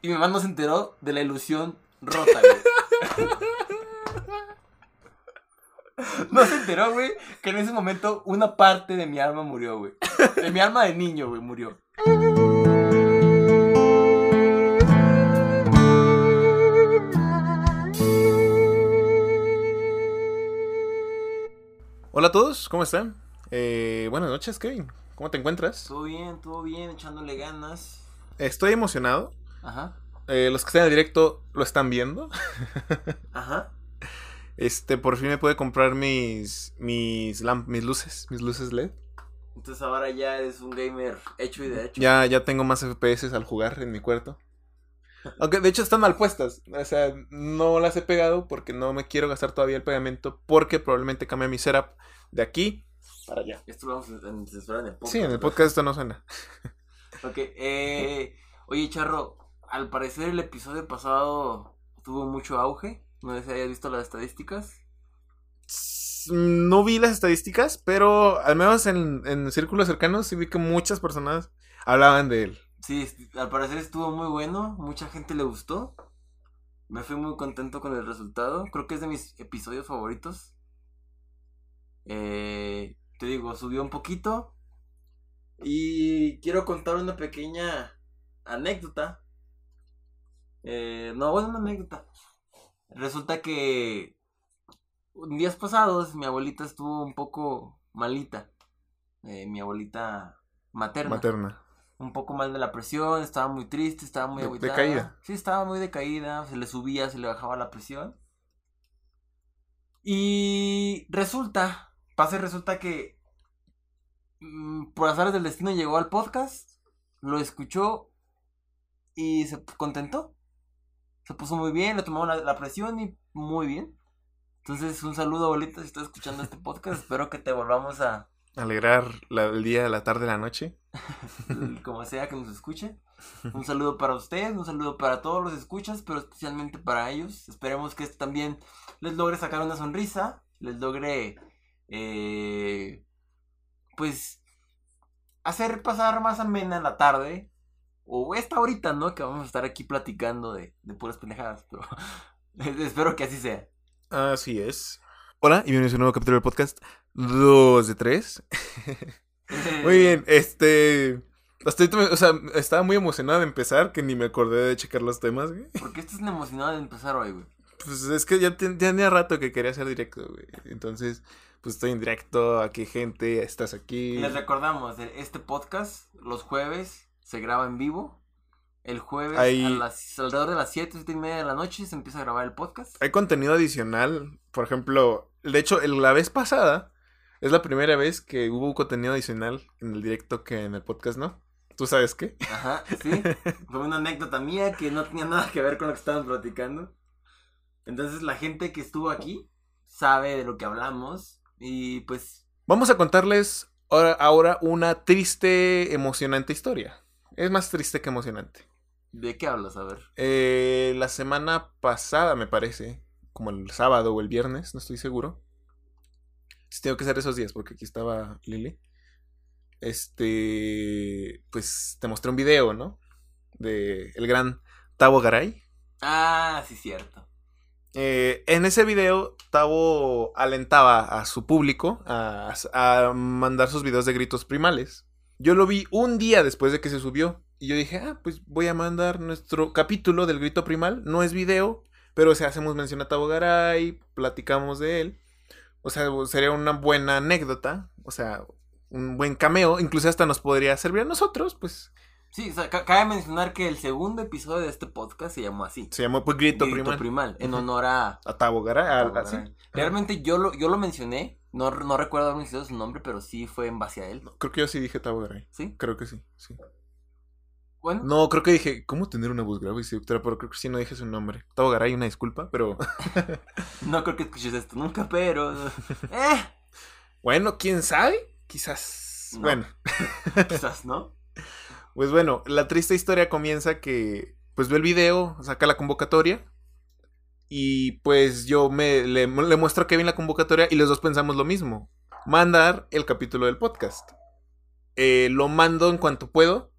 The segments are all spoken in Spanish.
Y mi mamá no se enteró de la ilusión rota, güey. No se enteró, güey, que en ese momento una parte de mi alma murió, güey. De mi alma de niño, güey, murió. Hola a todos, ¿cómo están? Eh, buenas noches, Kevin. ¿Cómo te encuentras? Todo bien, todo bien, echándole ganas. Estoy emocionado. Ajá, Eh, los que están en el directo lo están viendo. ajá. Este, por fin me pude comprar mis mis lamp- mis luces, mis luces LED. Entonces ahora ya eres un gamer hecho y derecho. Ya ya tengo más FPS al jugar en mi cuarto. Aunque de hecho están mal puestas, o sea, no las he pegado porque no me quiero gastar todavía el pegamento porque probablemente cambie mi setup de aquí para allá. Esto lo vamos a a censurar en el podcast. Sí, en el podcast esto no suena. Ok, eh, oye Charro, al parecer el episodio pasado tuvo mucho auge. No sé si hayas visto las estadísticas. No vi las estadísticas, pero al menos en, en círculos cercanos sí vi que muchas personas hablaban de él. Sí, al parecer estuvo muy bueno, mucha gente le gustó. Me fui muy contento con el resultado. Creo que es de mis episodios favoritos. Eh, te digo, subió un poquito. Y quiero contar una pequeña anécdota. Eh, no, bueno, una anécdota. Resulta que días pasados mi abuelita estuvo un poco malita. Eh, mi abuelita materna Materna. un poco mal de la presión, estaba muy triste, estaba muy De- agüitada. decaída. Sí, estaba muy decaída, se le subía, se le bajaba la presión. Y resulta, pasa y resulta que mm, por azares del destino llegó al podcast, lo escuchó y se contentó. Se puso muy bien, le tomó la, la presión y muy bien. Entonces, un saludo, abuelita, si estás escuchando este podcast. Espero que te volvamos a, Alegrar la- el día, la tarde, la noche. como sea que nos escuche. Un saludo para ustedes, un saludo para todos los escuchas, pero especialmente para ellos. Esperemos que esto también les logre sacar una sonrisa, les logre, eh, pues, hacer pasar más amena la tarde. O esta ahorita, ¿no? Que vamos a estar aquí platicando de, de puras pendejadas, pero espero que así sea. Así es. Hola y bienvenidos a un nuevo capítulo del podcast 2 de 3. Muy bien, este... hasta ahorita o sea, estaba muy emocionado de empezar que ni me acordé de checar los temas, güey. ¿Por qué estás emocionado de empezar hoy, güey? Pues es que ya, ten- ya tenía rato que quería hacer directo, güey. Entonces, pues estoy en directo, aquí gente, estás aquí. Les recordamos, eh, este podcast los jueves se graba en vivo. El jueves a las, alrededor de las 7, 7 y media de la noche se empieza a grabar el podcast. Hay contenido adicional, por ejemplo, de hecho, el- la vez pasada es la primera vez que hubo contenido adicional en el directo que en el podcast, ¿no? ¿Tú sabes qué? Ajá, sí. Fue una anécdota mía que no tenía nada que ver con lo que estaban platicando. Entonces la gente que estuvo aquí sabe de lo que hablamos. Y pues, Vamos a contarles ahora, ahora una triste, emocionante historia. Es más triste que emocionante. ¿de qué hablas? A ver. Eh, la semana pasada, me parece, como el sábado o el viernes, no estoy seguro. Tengo que ser esos días porque aquí estaba Lili. Este, pues te mostré un video, ¿no? De el gran Tavo Garay. Ah, sí, cierto. Eh, en ese video, Tavo alentaba a su público a, a mandar sus videos de gritos primales. Yo lo vi un día después de que se subió. Y yo dije, ah, pues voy a mandar nuestro capítulo del grito primal. No es video, pero si hacemos mención a Tavo Garay, platicamos de él. O sea, sería una buena anécdota. O sea, un buen cameo. Incluso hasta nos podría servir a nosotros, pues. Sí, o sea, ca- cabe mencionar que el segundo episodio de este podcast se llamó así. Se llamó pues grito, Grito primal. primal, en honor a, A Tavo Garay. Realmente yo lo, yo lo mencioné, no, no recuerdo haber mencionado su nombre, pero sí fue en base a él. Creo que yo sí dije Tavo Garay. ¿Sí? Creo que sí, sí. Bueno, No, creo que dije, ¿cómo tener una voz grave y seductora? Pero creo que sí no dije su nombre. Tavo Garay, una disculpa, pero no creo que escuches esto nunca, pero... Eh, bueno, quién sabe, quizás. No. Bueno, quizás, ¿no? Pues bueno, la triste historia comienza que, pues ve el video, saca la convocatoria y pues yo me le, muestro a Kevin la convocatoria y los dos pensamos lo mismo, mandar el capítulo del podcast. Eh, lo mando en cuanto puedo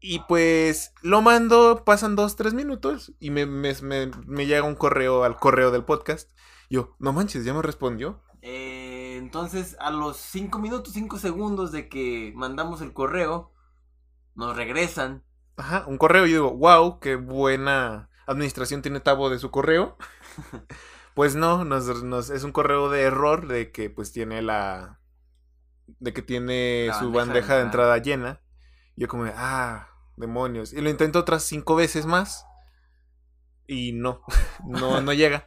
Y pues lo mando, pasan dos, tres minutos y me, me, me, me llega un correo al correo del podcast. Yo, no manches, ya me respondió. Eh, entonces, a los 5 minutos, 5 segundos de que mandamos el correo, nos regresan. Ajá, un correo. Y yo digo, wow, qué buena administración tiene Tabo de su correo. pues no, nos, nos- es un correo de error de que pues tiene la... De que tiene La su bandeja de bandeja de entrada. llena. Y yo como, ah, demonios. Y lo intento otras cinco veces más. Y no, no, no llega.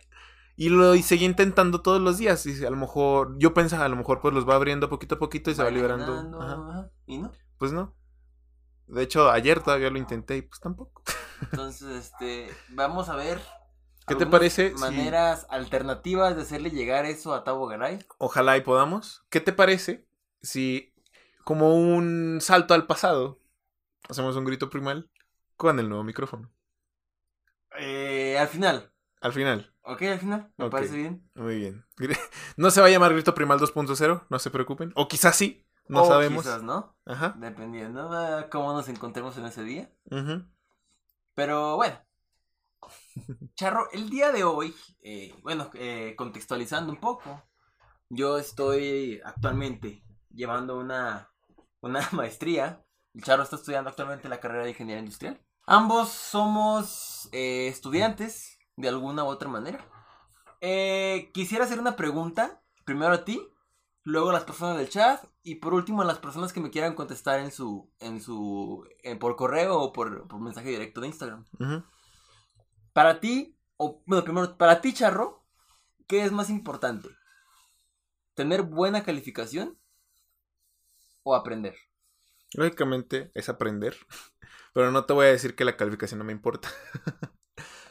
Y lo y seguí intentando todos los días. Y a lo mejor, yo pensaba, a lo mejor pues los va abriendo poquito a poquito y se va liberando. ajá, Y no. Pues no. De hecho, ayer todavía lo intenté y pues tampoco. Entonces, este, vamos a ver. ¿Qué te parece si- Maneras alternativas de hacerle llegar eso a Tabo Garay. Ojalá y podamos. ¿Qué te parece si, como un salto al pasado, hacemos un grito primal con el nuevo micrófono? Eh, al final. Al final. ¿Ok? Al final. Me parece bien. Muy bien. No se va a llamar grito primal 2.0, no se preocupen. O quizás sí, no O sabemos. Quizás, ¿no? Ajá. Dependiendo de cómo nos encontremos en ese día. Pero bueno. Charro, el día de hoy, eh, bueno, eh, contextualizando un poco, yo estoy actualmente llevando una, una maestría. El Charro está estudiando actualmente la carrera de ingeniería industrial. Ambos somos eh, estudiantes, de alguna u otra manera. Eh, quisiera hacer una pregunta, primero a ti, luego las personas del chat y por último las personas que me quieran contestar en su, en su, eh, por correo o por, por mensaje directo de Instagram. Para ti, o bueno, primero, para ti, Charro, ¿qué es más importante? ¿Tener buena calificación o aprender? Lógicamente es aprender. Pero no te voy a decir que la calificación no me importa.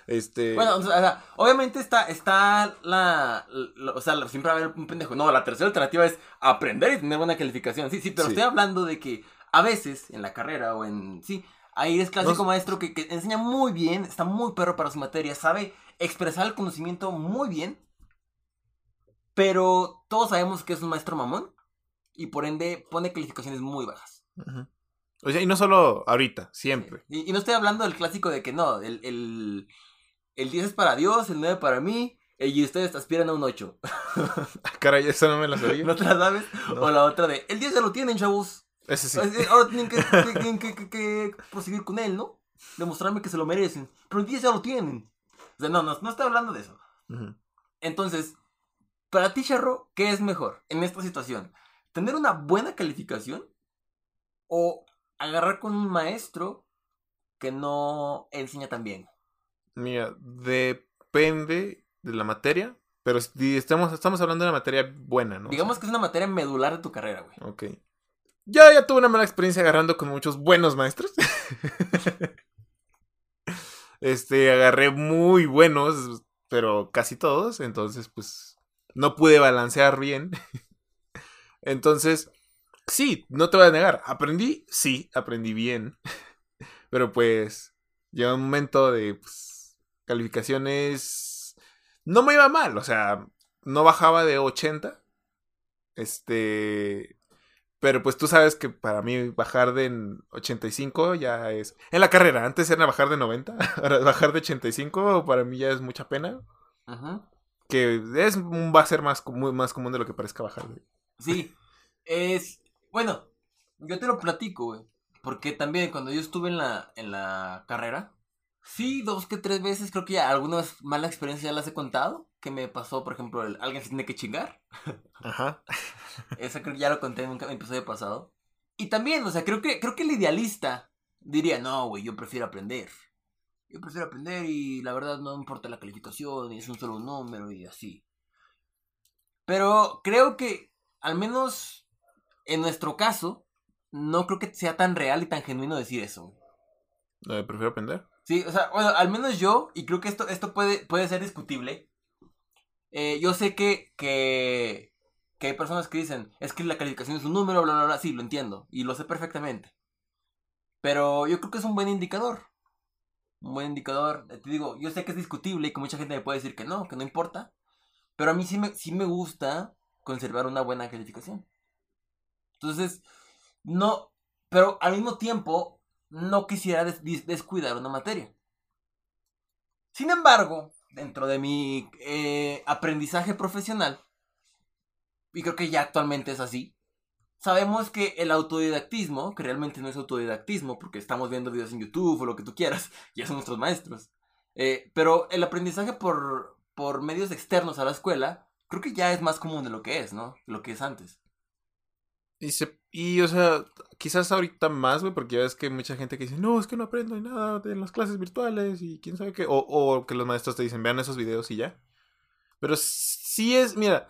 este. Bueno, o sea, obviamente está, está la, la- O sea, siempre va a haber un pendejo. No, la tercera alternativa es aprender y tener buena calificación. Sí, sí, pero Sí. estoy hablando de que a veces en la carrera o en. Sí, ahí es clásico maestro que, que enseña muy bien, está muy perro para su materia, sabe expresar el conocimiento muy bien. Pero todos sabemos que es un maestro mamón y por ende pone calificaciones muy bajas. O sea, y no solo ahorita, siempre. Y, y no estoy hablando del clásico de que no, el, el, el 10 es para Dios, el 9 para mí, y ustedes aspiran a un 8. Caray, eso no me la sabía. ¿No te la sabes? No. O la otra de, el 10 ya lo tienen, chavos. Ese sí. Ahora tienen que, que- tienen que- que- que proseguir con él, ¿no? Demostrarme que se lo merecen. Pero el 10 ya lo tienen. O sea, no, no, no estoy hablando de eso. Entonces, para ti, Charro, ¿qué es mejor en esta situación? ¿Tener una buena calificación? ¿O agarrar con un maestro que no enseña tan bien? Mira, depende de la materia, pero si estamos, estamos hablando de una materia buena, ¿no? Digamos que es una materia medular de tu carrera, güey. Ok. Yo ya tuve una mala experiencia agarrando con muchos buenos maestros. este, agarré muy buenos, pero casi todos, entonces pues no pude balancear bien. entonces, sí, no te voy a negar, aprendí, sí, aprendí bien. pero pues llegó un momento de pues, calificaciones... No me iba mal, o sea, no bajaba de 80. Este... Pero pues tú sabes que para mí bajar de 85 ya es... En la carrera, antes era bajar de 90, ahora bajar de 85 para mí ya es mucha pena. Ajá. Que es, va a ser más, comu- más común de lo que parezca bajar de... Sí, es... Bueno, yo te lo platico, güey. Porque también cuando yo estuve en la, en la carrera, sí, dos que tres veces, creo que ya algunas malas experiencias ya las he contado. Que me pasó, por ejemplo, el, alguien se tiene que chingar. Ajá. Esa creo que ya lo conté en un episodio pasado. Y también, o sea, creo que, creo que el idealista diría, no, güey, yo prefiero aprender. Yo prefiero aprender y la verdad no importa la calificación y es un solo número y así. Pero creo que, al menos en nuestro caso, no creo que sea tan real y tan genuino decir eso. Eh, prefiero aprender. Sí, o sea, bueno, al menos yo, y creo que esto, esto puede, puede ser discutible. eh, yo sé que, que, que hay personas que dicen, es que la calificación es un número, bla, bla, bla. Sí, lo entiendo, y lo sé perfectamente. Pero yo creo que es un buen indicador. Un buen indicador. Eh, Te digo, yo sé que es discutible y que mucha gente me puede decir que no, que no importa. Pero a mí sí me, sí me gusta conservar una buena calificación. Entonces, no. Pero al mismo tiempo, no quisiera des- descuidar una materia. Sin embargo, dentro de mi eh, aprendizaje profesional, y creo que ya actualmente es así, sabemos que el autodidactismo, que realmente no es autodidactismo, porque estamos viendo videos en YouTube o lo que tú quieras, ya son nuestros maestros, eh, pero el aprendizaje por, por medios externos a la escuela, creo que ya es más común de lo que es, ¿no? De lo que es antes. Y, se, y, o sea, quizás ahorita más, güey, porque ya ves que mucha gente que dice, no, es que no aprendo nada de las clases virtuales y quién sabe qué. O, o que los maestros te dicen, vean esos videos y ya. Pero sí es, mira,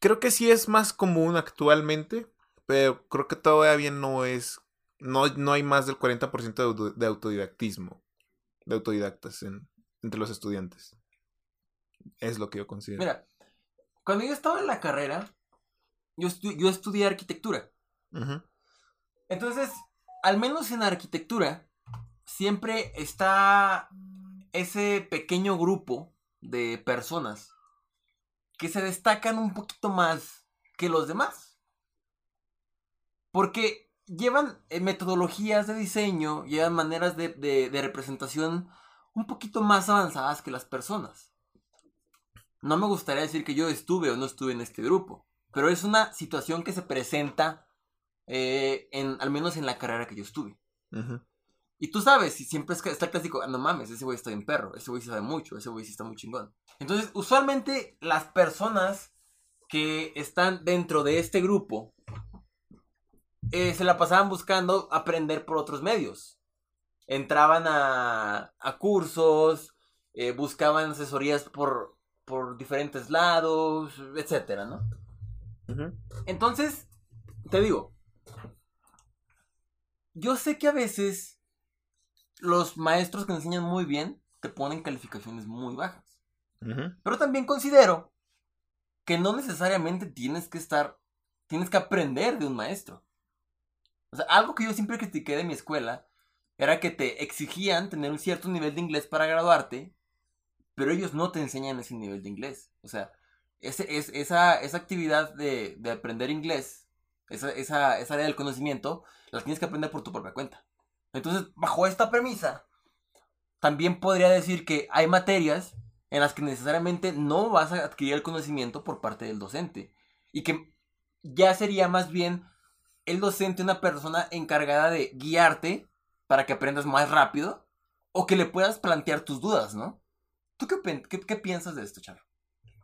creo que sí es más común actualmente, pero creo que todavía no es, no, no hay más del 40% de, de autodidactismo, de autodidactas en- entre los estudiantes. Es lo que yo considero. Mira, cuando yo estaba en la carrera, yo, estu- yo estudié arquitectura. Entonces, al menos en arquitectura, siempre está ese pequeño grupo de personas que se destacan un poquito más que los demás. Porque llevan eh, metodologías de diseño, llevan maneras de, de- de representación un poquito más avanzadas que las personas. No me gustaría decir que yo estuve o no estuve en este grupo, pero es una situación que se presenta eh, en, al menos en la carrera que yo estuve. Y tú sabes, si siempre es que está el clásico, "Ah, no mames, ese güey está bien perro, ese güey sí sabe mucho, ese güey sí está muy chingón. Entonces, usualmente las personas que están dentro de este grupo eh, se la pasaban buscando aprender por otros medios. Entraban a, a cursos, eh, buscaban asesorías por, por diferentes lados, etcétera, ¿no? Entonces, te digo, yo sé que a veces los maestros que enseñan muy bien te ponen calificaciones muy bajas. Pero también considero que no necesariamente tienes que estar, tienes que aprender de un maestro. O sea, algo que yo siempre critiqué de mi escuela era que te exigían tener un cierto nivel de inglés para graduarte, pero ellos no te enseñan ese nivel de inglés. O sea, ese, es, esa, esa actividad de, de aprender inglés, esa, esa, esa área del conocimiento, la tienes que aprender por tu propia cuenta. Entonces, bajo esta premisa, también podría decir que hay materias en las que necesariamente no vas a adquirir el conocimiento por parte del docente. Y que ya sería más bien el docente una persona encargada de guiarte para que aprendas más rápido o que le puedas plantear tus dudas, ¿no? ¿Tú qué, qué- qué piensas de esto, Charo?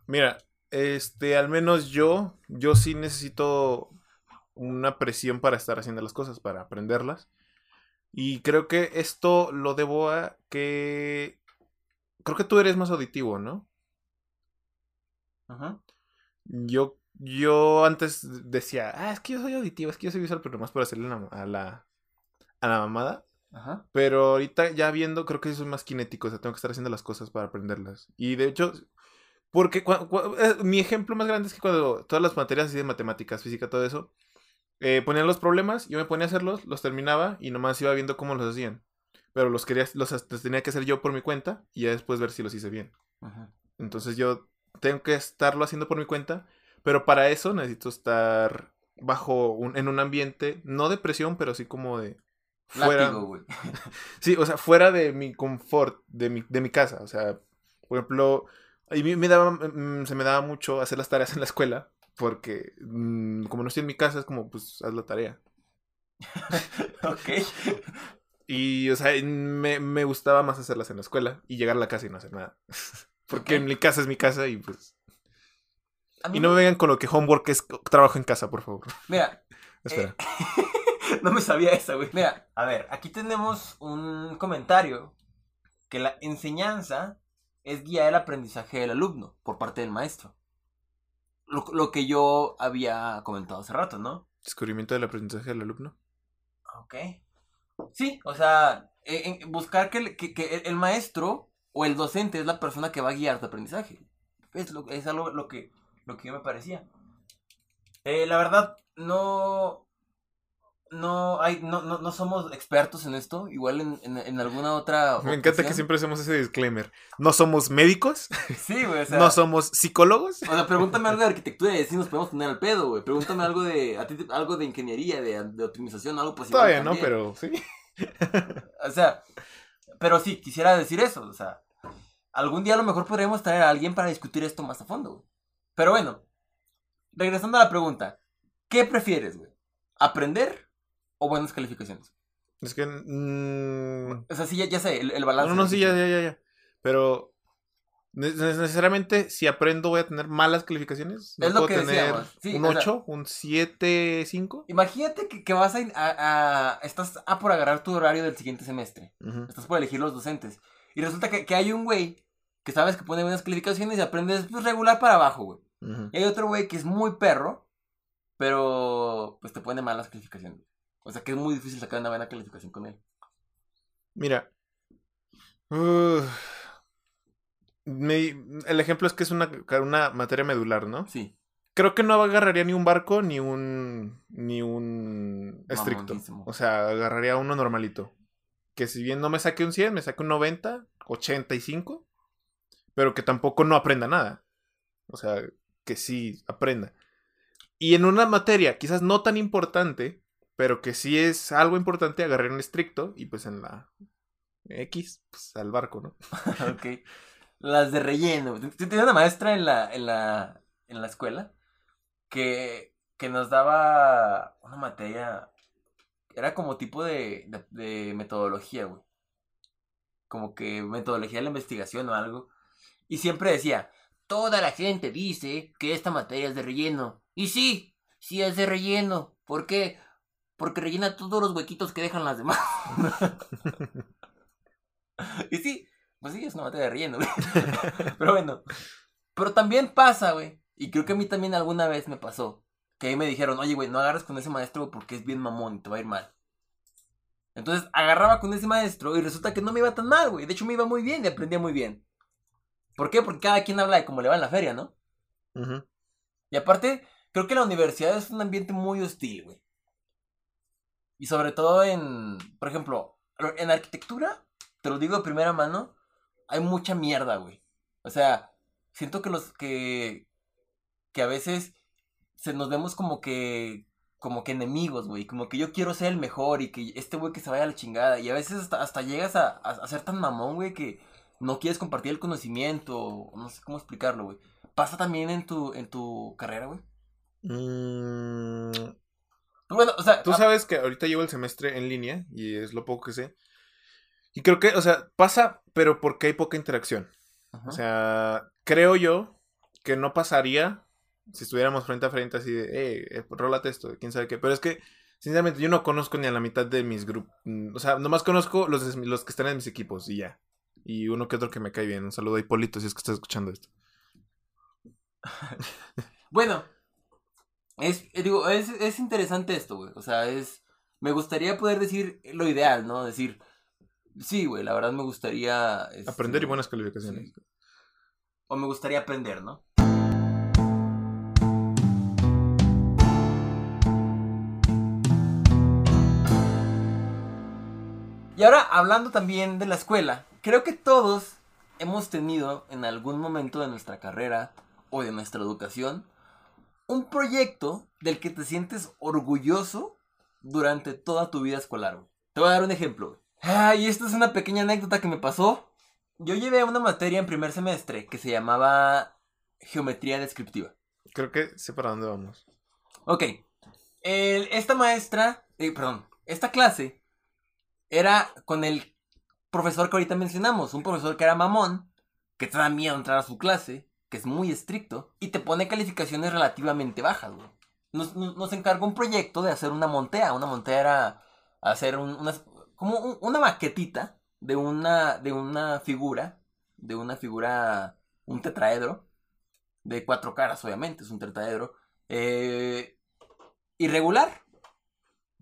Mira, este, al menos yo, yo sí necesito una presión para estar haciendo las cosas, para aprenderlas. Y creo que esto lo debo a que... Creo que tú eres más auditivo, ¿no? Ajá. Yo, yo antes decía, ah, es que yo soy auditivo, es que yo soy visual, pero más para hacerle a la, a la mamada. Ajá. Pero ahorita ya viendo, creo que soy más kinético, o sea, tengo que estar haciendo las cosas para aprenderlas. Y de hecho, porque eh, mi ejemplo más grande es que cuando todas las materias así de matemáticas, física, todo eso, eh, ponían los problemas, yo me ponía a hacerlos, los terminaba y nomás iba viendo cómo los hacían. Pero los quería, los, los tenía que hacer yo por mi cuenta y ya después ver si los hice bien. Ajá. Entonces yo tengo que estarlo haciendo por mi cuenta, pero para eso necesito estar bajo un, en un ambiente, no de presión, pero sí como de fuera. Látigo. Sí, o sea, fuera de mi confort, de mi, de mi casa. O sea, por ejemplo, mí me daba, mm, se me daba mucho hacer las tareas en la escuela, porque mm, como no estoy en mi casa, es como, pues, haz la tarea. ok. Y, o sea, me, me gustaba más hacerlas en la escuela y llegar a la casa y no hacer nada. Porque Ok. en mi casa es mi casa y pues... Y no me vengan con lo que homework es trabajo en casa, por favor. Mira, Espera. no me sabía esa, güey. Mira, a ver, aquí tenemos un comentario que la enseñanza es guiar el aprendizaje del alumno por parte del maestro. Lo, lo que yo había comentado hace rato, ¿no? Descubrimiento del aprendizaje del alumno. Ok. Sí, o sea, en- en buscar que, el- que- que el, el maestro o el docente es la persona que va a guiar tu aprendizaje. Es, lo, es algo lo que, lo que yo me parecía. Eh, la verdad, no. No, hay, no, no, no somos expertos en esto. Igual en, en, en alguna otra. Me encanta que siempre hacemos ese disclaimer. No somos médicos, Sí, güey, o sea. no somos psicólogos. O sea, pregúntame algo de arquitectura y así nos podemos tener al pedo, güey. Pregúntame algo de, a ti algo de ingeniería, de, de optimización, algo pues igual Todavía no, pero sí. o sea, pero sí, quisiera decir eso, o sea, algún día a lo mejor podremos traer a alguien para discutir esto más a fondo, güey. Pero bueno, regresando a la pregunta, ¿qué prefieres, güey? ¿Aprender o buenas calificaciones? Es que. mm, O sea, sí, ya, ya sé, el, el balance. no, no, sí, ya, ya, ya, ya. Pero. ne- ne- Necesariamente, si aprendo, voy a tener malas calificaciones. ¿No Es lo puedo que tener sí, un o sea- 8, un 7, 5. Imagínate que, que vas a, ir a, a- Estás a por agarrar tu horario del siguiente semestre. Estás por elegir los docentes. Y resulta que, que hay un güey que sabes que pone buenas calificaciones y aprendes pues, regular para abajo, güey. Y hay otro güey que es muy perro, pero pues te pone malas calificaciones. O sea que es muy difícil sacar una buena calificación con él. Mira. Me- el ejemplo es que es una, una materia medular, ¿no? Sí. Creo que no agarraría ni un barco ni un. ni un estricto. O sea, agarraría uno normalito. Que si bien no me saque un 100, me saque un 90, 85. Pero que tampoco no aprenda nada. O sea, que sí aprenda. Y en una materia, quizás no tan importante, pero que sí es algo importante, agarré un estricto y pues en la X, pues al barco, ¿no? ok. Las de relleno. Tenía una maestra en la, en la, en la escuela que, que nos daba una materia. Era como tipo de, de, de metodología, güey. Como que metodología de la investigación o algo. Y siempre decía, toda la gente dice que esta materia es de relleno. Y sí, sí es de relleno. ¿Por qué? Porque rellena todos los huequitos que dejan las demás. y sí, pues sí, es una materia de relleno, güey. Pero bueno. Pero también pasa, güey. Y creo que a mí también alguna vez me pasó. Que ahí me dijeron, oye, güey, no agarres con ese maestro porque es bien mamón y te va a ir mal. Entonces agarraba con ese maestro y resulta que no me iba tan mal, güey. De hecho me iba muy bien y aprendía muy bien. ¿Por qué? Porque cada quien habla de cómo le va en la feria, ¿no? Y aparte, creo que la universidad es un ambiente muy hostil, güey. Y sobre todo en, por ejemplo, en arquitectura, te lo digo de primera mano, hay mucha mierda, güey. O sea, siento que los que que a veces se nos vemos como que como que enemigos, güey, como que yo quiero ser el mejor y que este güey que se vaya a la chingada y a veces hasta, hasta llegas a, a, ser tan mamón, güey, que no quieres compartir el conocimiento, no sé cómo explicarlo, güey. ¿Pasa también en tu en tu carrera, güey? Mm, Bueno, o sea, Tú sabes que ahorita llevo el semestre en línea y es lo poco que sé. Y creo que, o sea, pasa, pero porque hay poca interacción. Ajá. O sea, creo yo que no pasaría si estuviéramos frente a frente así de, eh, eh rólate esto, quién sabe qué. Pero es que, sinceramente, yo no conozco ni a la mitad de mis grupos. O sea, nomás conozco los, los que están en mis equipos y ya. Y uno que otro que me cae bien. Un saludo a Hipólito si es que estás escuchando esto. Bueno, es, eh, digo, es, es interesante esto, güey. O sea, es. Me gustaría poder decir lo ideal, ¿no? Decir. Sí, güey, la verdad me gustaría. este, Aprender y buenas calificaciones. sí. O me gustaría aprender, ¿no? Y ahora, hablando también de la escuela, creo que todos hemos tenido en algún momento de nuestra carrera o de nuestra educación un proyecto del que te sientes orgulloso durante toda tu vida escolar. güey. Te voy a dar un ejemplo. Ah, y esta es una pequeña anécdota que me pasó. Yo llevé una materia en primer semestre que se llamaba geometría descriptiva. Creo que sé para dónde vamos. Ok. El- esta maestra, eh, perdón, esta clase era con el profesor que ahorita mencionamos, un profesor que era mamón, que te da miedo entrar a su clase, que es muy estricto y te pone calificaciones relativamente bajas. Nos, nos- encargó un proyecto de hacer una montea. Una montea era hacer como un- una maquetita de una, de una figura, de una figura, un tetraedro, de cuatro caras, obviamente, es un tetraedro, eh, irregular,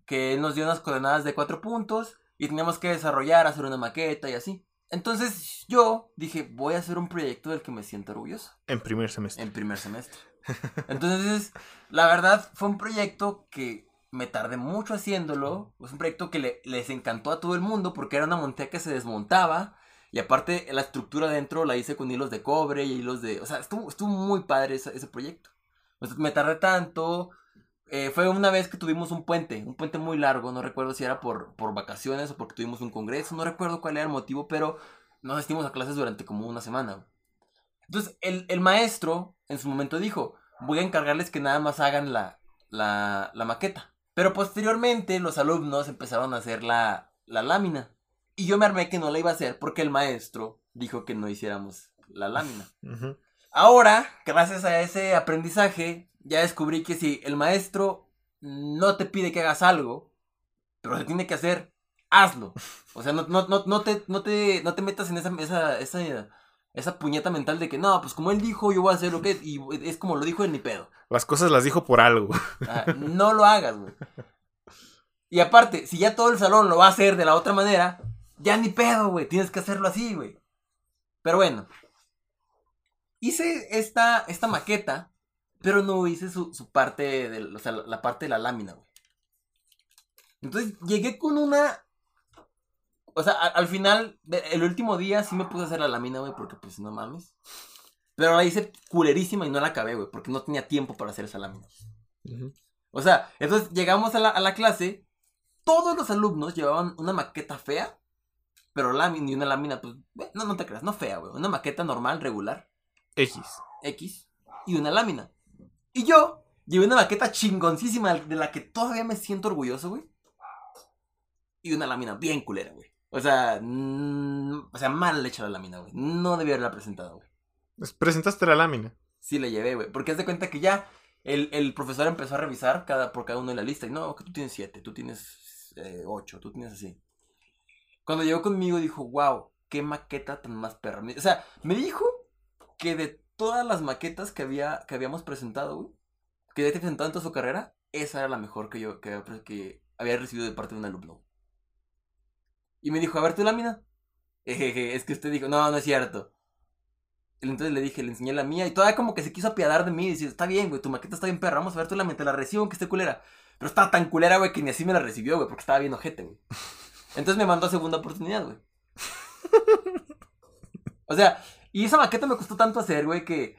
que nos dio unas coordenadas de cuatro puntos y teníamos que desarrollar, hacer una maqueta y así. Entonces yo dije, voy a hacer un proyecto del que me siento orgulloso En primer semestre. en primer semestre. Entonces, la verdad, fue un proyecto que me tardé mucho haciéndolo. Es un proyecto que le- les encantó a todo el mundo porque era una montaña que se desmontaba. Y aparte, la estructura dentro la hice con hilos de cobre y hilos de... O sea, estuvo, estuvo muy padre ese, ese proyecto. Me tardé tanto. Eh, fue una vez que tuvimos un puente, un puente muy largo, no recuerdo si era por, por vacaciones o porque tuvimos un congreso, no recuerdo cuál era el motivo, pero nos asistimos a clases durante como una semana. Entonces, el, el maestro en su momento dijo, voy a encargarles que nada más hagan la, la, la maqueta. Pero posteriormente los alumnos empezaron a hacer la, la lámina. Y yo me armé que no la iba a hacer porque el maestro dijo que no hiciéramos la lámina. Ahora, gracias a ese aprendizaje, ya descubrí que si el maestro no te pide que hagas algo, pero se tiene que hacer, hazlo. O sea, no, no, no, no, te, no, te, no te metas en esa, esa, esa, esa puñeta mental de que no, pues como él dijo, yo voy a hacer lo que es. Y es como lo dijo en ni pedo. Las cosas las dijo por algo. Ajá, no lo hagas, güey. Y aparte, si ya todo el salón lo va a hacer de la otra manera, ya ni pedo, güey. Tienes que hacerlo así, güey. Pero bueno. Hice esta, esta maqueta, pero no hice su, su parte, de, o sea, la parte de la lámina, güey. Entonces llegué con una... O sea, al final, de- el último día sí me puse a hacer la lámina, güey, porque pues no mames. Pero la hice culerísima y no la acabé, güey, porque no tenía tiempo para hacer esa lámina. O sea, entonces llegamos a la, a la clase, todos los alumnos llevaban una maqueta fea, pero lámina y una lámina, pues, no, no te creas, no fea, güey, una maqueta normal, regular, X. X, y una lámina. Y yo llevé una maqueta chingoncísima de la que todavía me siento orgulloso, güey. Y una lámina bien culera, güey. O sea, o sea, mal hecha la lámina, güey. No debía haberla presentado, güey. Pues, Presentaste la lámina. Sí la llevé, güey. Porque haz de cuenta que ya el, el profesor empezó a revisar cada, por cada uno de la lista. Y no, que tú tienes siete, tú tienes eh, ocho, tú tienes así. Cuando llegó conmigo dijo, wow, qué maqueta tan más perra. O sea, me dijo que de todas las maquetas que, había, que habíamos presentado, güey, que había presentado en toda su carrera, esa era la mejor que yo que, había- que había recibido de parte de un alumno. Y me dijo, a ver tu lámina. Ejeje, es que usted dijo, no, no es cierto. Entonces le dije, le enseñé la mía y todavía como que se quiso apiadar de mí y decir, está bien, güey, tu maqueta está bien perra, vamos a ver tu lámina, te la recibo aunque esté culera. Pero estaba tan culera, güey, que ni así me la recibió, güey, porque estaba bien ojete, güey. Entonces me mandó a segunda oportunidad, güey. O sea, y esa maqueta me costó tanto hacer, güey, que...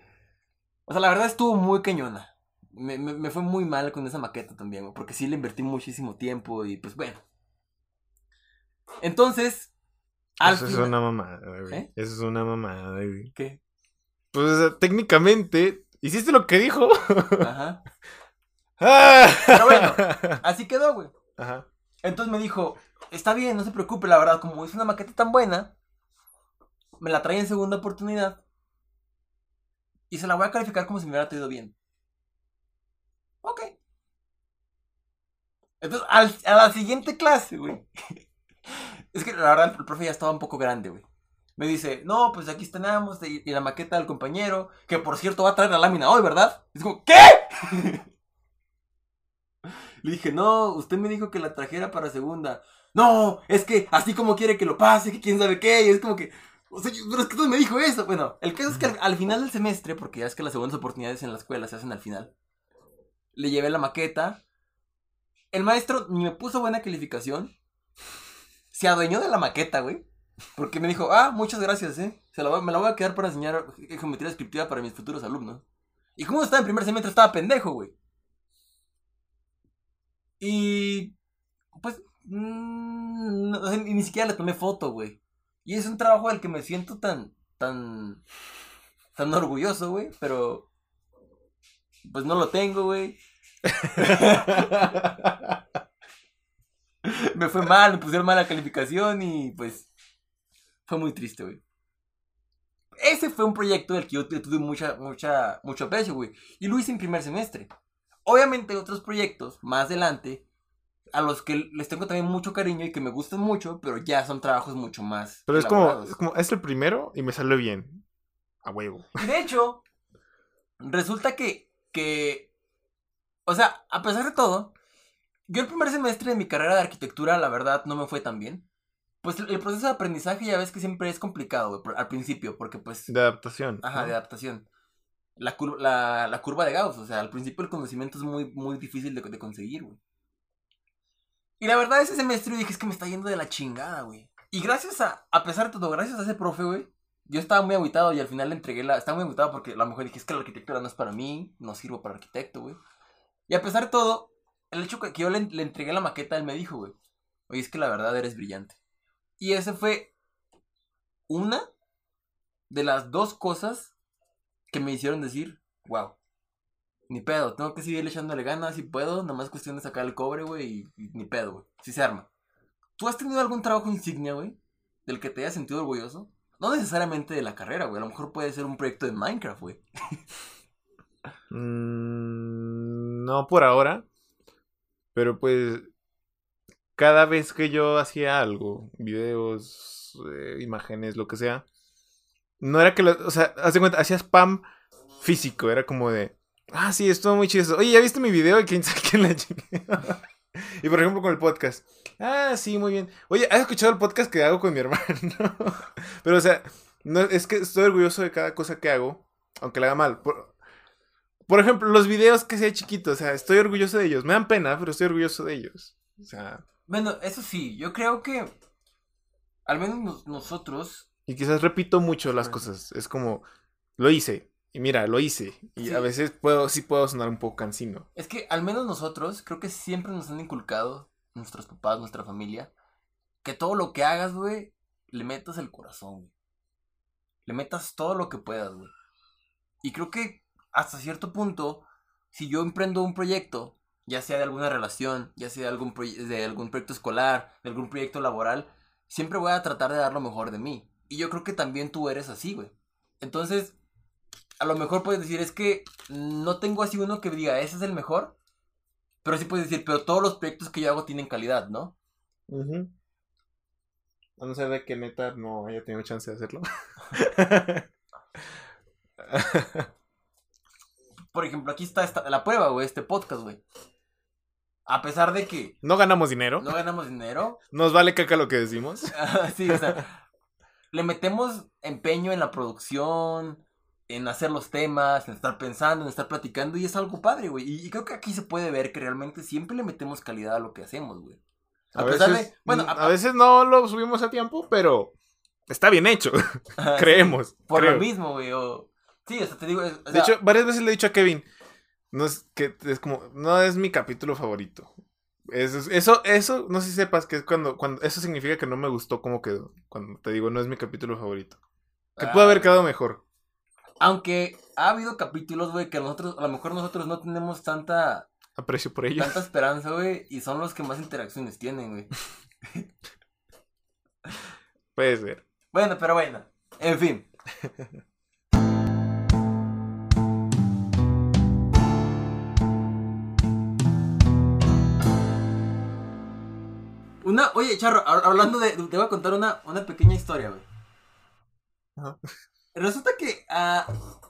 O sea, la verdad estuvo muy cañona. Me, me- me fue muy mal con esa maqueta también, güey, porque sí le invertí muchísimo tiempo y pues bueno. Entonces... al Eso es una mamada, güey. ¿Eh? Eso es una mamada, güey. ¿Qué? Pues o sea, técnicamente, hiciste lo que dijo. Ajá. Ah. Pero bueno. Así quedó, güey. Ajá. Entonces me dijo, está bien, no se preocupe, la verdad, como es una maqueta tan buena, me la trae en segunda oportunidad y se la voy a calificar como si me hubiera traído bien. Ok. Entonces, al- a la siguiente clase, güey. Es que la verdad el profe ya estaba un poco grande, güey. Me dice, no, pues aquí tenemos y, y la maqueta del compañero, que por cierto va a traer la lámina hoy, ¿verdad? Es como, ¿qué? Le dije, no, usted me dijo que la trajera para segunda. No, es que así como quiere que lo pase, que quién sabe qué. Y es como que, o sea, pero es que tú me dijo eso. Bueno, el caso es que al, al final del semestre, porque ya es que las segundas oportunidades en la escuela se hacen al final, le llevé la maqueta. El maestro ni me puso buena calificación. Se adueñó de la maqueta, güey. Porque me dijo, ah, muchas gracias, eh. Se la me la voy a quedar para enseñar geometría descriptiva para mis futuros alumnos. Y como estaba en primer semestre, estaba pendejo, güey. Y. Pues. mm, no, ni, ni siquiera le tomé foto, güey. Y es un trabajo del que me siento tan. tan. tan orgulloso, güey. Pero. Pues no lo tengo, güey. me fue mal, me pusieron mala calificación y pues. Fue muy triste, güey. Ese fue un proyecto del que yo tu- tuve mucha, mucha, mucho aprecio, güey. Y lo hice en primer semestre. Obviamente otros proyectos más adelante a los que les tengo también mucho cariño y que me gustan mucho, pero ya son trabajos mucho más. Pero es como, es como, es el primero y me salió bien. A huevo. Y de hecho, resulta que, que, o sea, a pesar de todo, yo el primer semestre de mi carrera de arquitectura, la verdad, no me fue tan bien. Pues el proceso de aprendizaje ya ves que siempre es complicado al principio, porque pues... De adaptación. Ajá, ¿no? de adaptación. La, cur- la, la curva de Gauss, o sea, al principio el conocimiento es muy, muy difícil de, de conseguir, güey. Y la verdad, ese semestre dije, es que me está yendo de la chingada, güey. Y gracias a, a pesar de todo, gracias a ese profe, güey, yo estaba muy aguitado y al final le entregué la... Estaba muy aguitado porque a lo mejor dije, es que la arquitectura no es para mí, no sirvo para arquitecto, güey. Y a pesar de todo, el hecho que yo le, le entregué la maqueta, él me dijo, güey, oye, es que la verdad eres brillante. Y ese fue una de las dos cosas que me hicieron decir, wow, ni pedo, tengo que seguir echándole ganas si puedo, nada más cuestión de sacar el cobre, güey, y, y ni pedo, güey, si se arma. ¿Tú has tenido algún trabajo insignia, güey, del que te hayas sentido orgulloso? No necesariamente de la carrera, güey, a lo mejor puede ser un proyecto de Minecraft, güey. Mm, no por ahora. Pero pues. Cada vez que yo hacía algo, videos, eh, imágenes, lo que sea. No era que lo. O sea, haz de cuenta, hacía spam físico. Era como de. Ah, sí, estuvo muy chido. Oye, ¿ya viste mi video? ¿Y quién sabe quién la y por ejemplo con el podcast. Ah, sí, muy bien. Oye, ¿has escuchado el podcast que hago con mi hermano? Pero, o sea, no, es que estoy orgulloso de cada cosa que hago, aunque la haga mal. Por, por ejemplo, los videos que sea chiquitos, o sea, estoy orgulloso de ellos. Me dan pena, pero estoy orgulloso de ellos. O sea, Bueno, eso sí, yo creo que al menos nos- nosotros, y quizás repito mucho las cosas. Es como, lo hice. Y mira, lo hice. Y Sí. a veces puedo, sí puedo sonar un poco cansino. es que al menos nosotros, creo que siempre nos han inculcado, nuestros papás, nuestra familia, que todo lo que hagas, güey, le metas el corazón, güey. Le metas todo lo que puedas, güey. Y creo que hasta cierto punto, si yo emprendo un proyecto, ya sea de alguna relación, ya sea de algún, de algún proyecto escolar, de algún proyecto laboral, siempre voy a tratar de dar lo mejor de mí. Y yo creo que también tú eres así, güey. Entonces, a lo mejor puedes decir, es que no tengo así uno que diga, ese es el mejor. Pero sí puedes decir, pero todos los proyectos que yo hago tienen calidad, ¿no? A no ser de que neta no haya tenido chance de hacerlo. Por ejemplo, aquí está esta- la prueba, güey, este podcast, güey. A pesar de que no ganamos dinero. no ganamos dinero, Nos vale caca lo que decimos. sí, o sea, le metemos empeño en la producción, en hacer los temas, en estar pensando, en estar platicando, y es algo padre, güey. Y, y creo que aquí se puede ver que realmente siempre le metemos calidad a lo que hacemos, güey. A, A pesar veces, de- bueno, a- a veces no lo subimos a tiempo, pero está bien hecho. Creemos. Por creo. lo mismo, güey. o- Sí, o sea, te digo. De hecho, varias veces le he dicho a Kevin, no es que es como, no es mi capítulo favorito. Eso, eso, eso, no sé si sepas que es cuando, cuando, eso significa que no me gustó cómo quedó. Cuando te digo, no es mi capítulo favorito. Que pudo haber ah, quedado mejor. Aunque ha habido capítulos, güey, que nosotros, a lo mejor nosotros no tenemos tanta, Aprecio por ello. tanta esperanza, güey, y son los que más interacciones tienen, güey. Puede ser. Bueno, pero bueno, en fin. Una, oye, Charro, hab- hablando de, te voy a contar una, una pequeña historia, güey. Ajá. Resulta que a,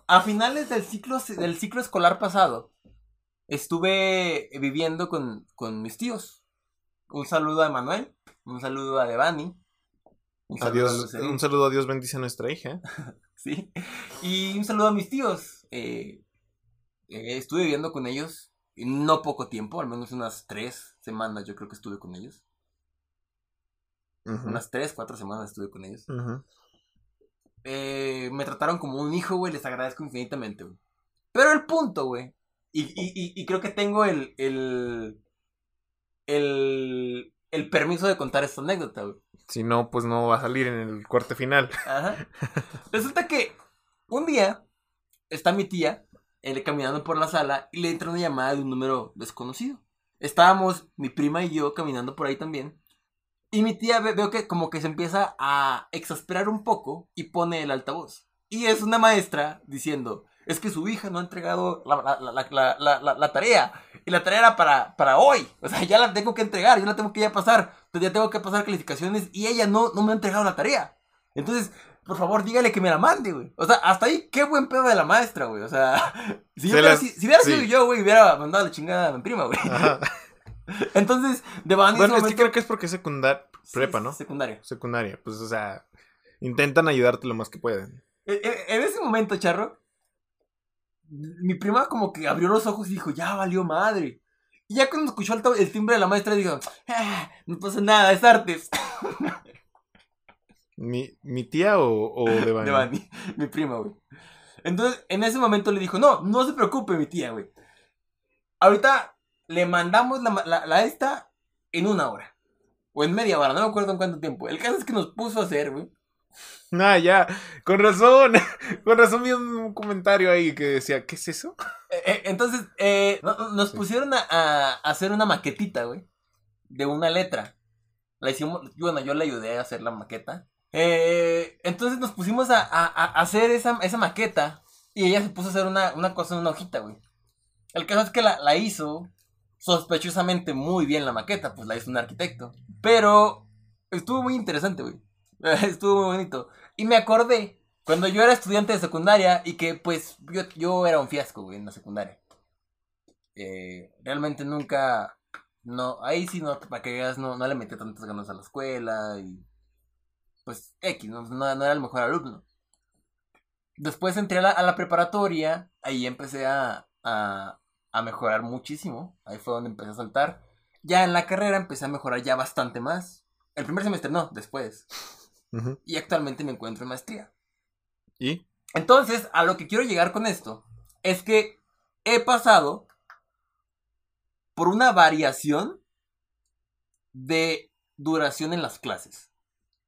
a finales del ciclo, del ciclo escolar pasado, estuve viviendo con, con mis tíos. Un saludo a Emanuel, un saludo a Devani. Un saludo a Lucerín. un saludo a Dios bendice a nuestra hija. Sí. Y un saludo a mis tíos. Eh, eh, estuve viviendo con ellos no poco tiempo, al menos unas tres semanas yo creo que estuve con ellos. Unas tres, cuatro semanas estuve con ellos. ujú. Eh, me trataron como un hijo, güey, les agradezco infinitamente, güey. Pero el punto, güey, y, y- y- creo que tengo el, el, el, el permiso de contar esta anécdota, güey. Si no, pues no va a salir en el corte final. Ajá. Resulta que un día está mi tía él, caminando por la sala y le entra una llamada de un número desconocido. Estábamos mi prima y yo caminando por ahí también. Y mi tía ve- veo que como que se empieza a exasperar un poco y pone el altavoz. Y es una maestra diciendo, es que su hija no ha entregado la, la- la- la- tarea. Y la tarea era para, para hoy. O sea, ya la tengo que entregar, yo la tengo que ya pasar. Entonces ya tengo que pasar calificaciones y ella no, no me ha entregado la tarea. Entonces, por favor, dígale que me la mande, güey. O sea, hasta ahí, qué buen pedo de la maestra, güey. O sea, si, Se las- si, si hubiera sí. sido yo, güey, hubiera mandado la chingada a mi prima, güey. Ajá. Entonces, de Bueno, es que creo que es porque es secundar, prepa, ¿no? Secundaria. Secundaria. Pues, o sea, intentan ayudarte lo más que pueden. En, en- E, en ese momento, Charro, mi prima como que abrió los ojos y dijo, ya valió madre. Y ya cuando escuchó el, timbre de la maestra, dijo, "Ah, no pasa nada, es artes. ¿Mi, mi tía o, o Devani? De Bani, mi prima, güey. Entonces, en ese momento le dijo, no, no se preocupe, mi tía, güey. ahorita le mandamos la, la, la esta en una hora. O en media hora, no me acuerdo en cuánto tiempo. El caso es que nos puso a hacer, güey. Ah, ya. Con razón. Con razón vi un comentario ahí que decía, ¿qué es eso? Eh, eh, entonces, eh, no- nos pusieron a, a hacer una maquetita, güey. De una letra. La hicimos, bueno, yo le ayudé a hacer la maqueta. Eh, entonces nos pusimos a, a- a hacer esa, esa maqueta. Y ella se puso a hacer una, una cosa en una hojita, güey. El caso es que la, la hizo sospechosamente muy bien la maqueta, pues la hizo un arquitecto. Pero estuvo muy interesante, güey. Estuvo muy bonito. Y me acordé cuando yo era estudiante de secundaria y que pues yo, yo era un fiasco, en la secundaria. Eh, realmente nunca, no, ahí sí no, para que veas, no, no le metí tantas ganas a la escuela y pues X, no, no, no era el mejor alumno. Después entré a la, a la preparatoria, ahí empecé a, a, a mejorar muchísimo, ahí fue donde empecé a saltar. Ya en la carrera empecé a mejorar ya bastante más. El primer semestre no, después. Y actualmente me encuentro en maestría. ¿Y? Entonces, a lo que quiero llegar con esto es que he pasado por una variación de duración en las clases.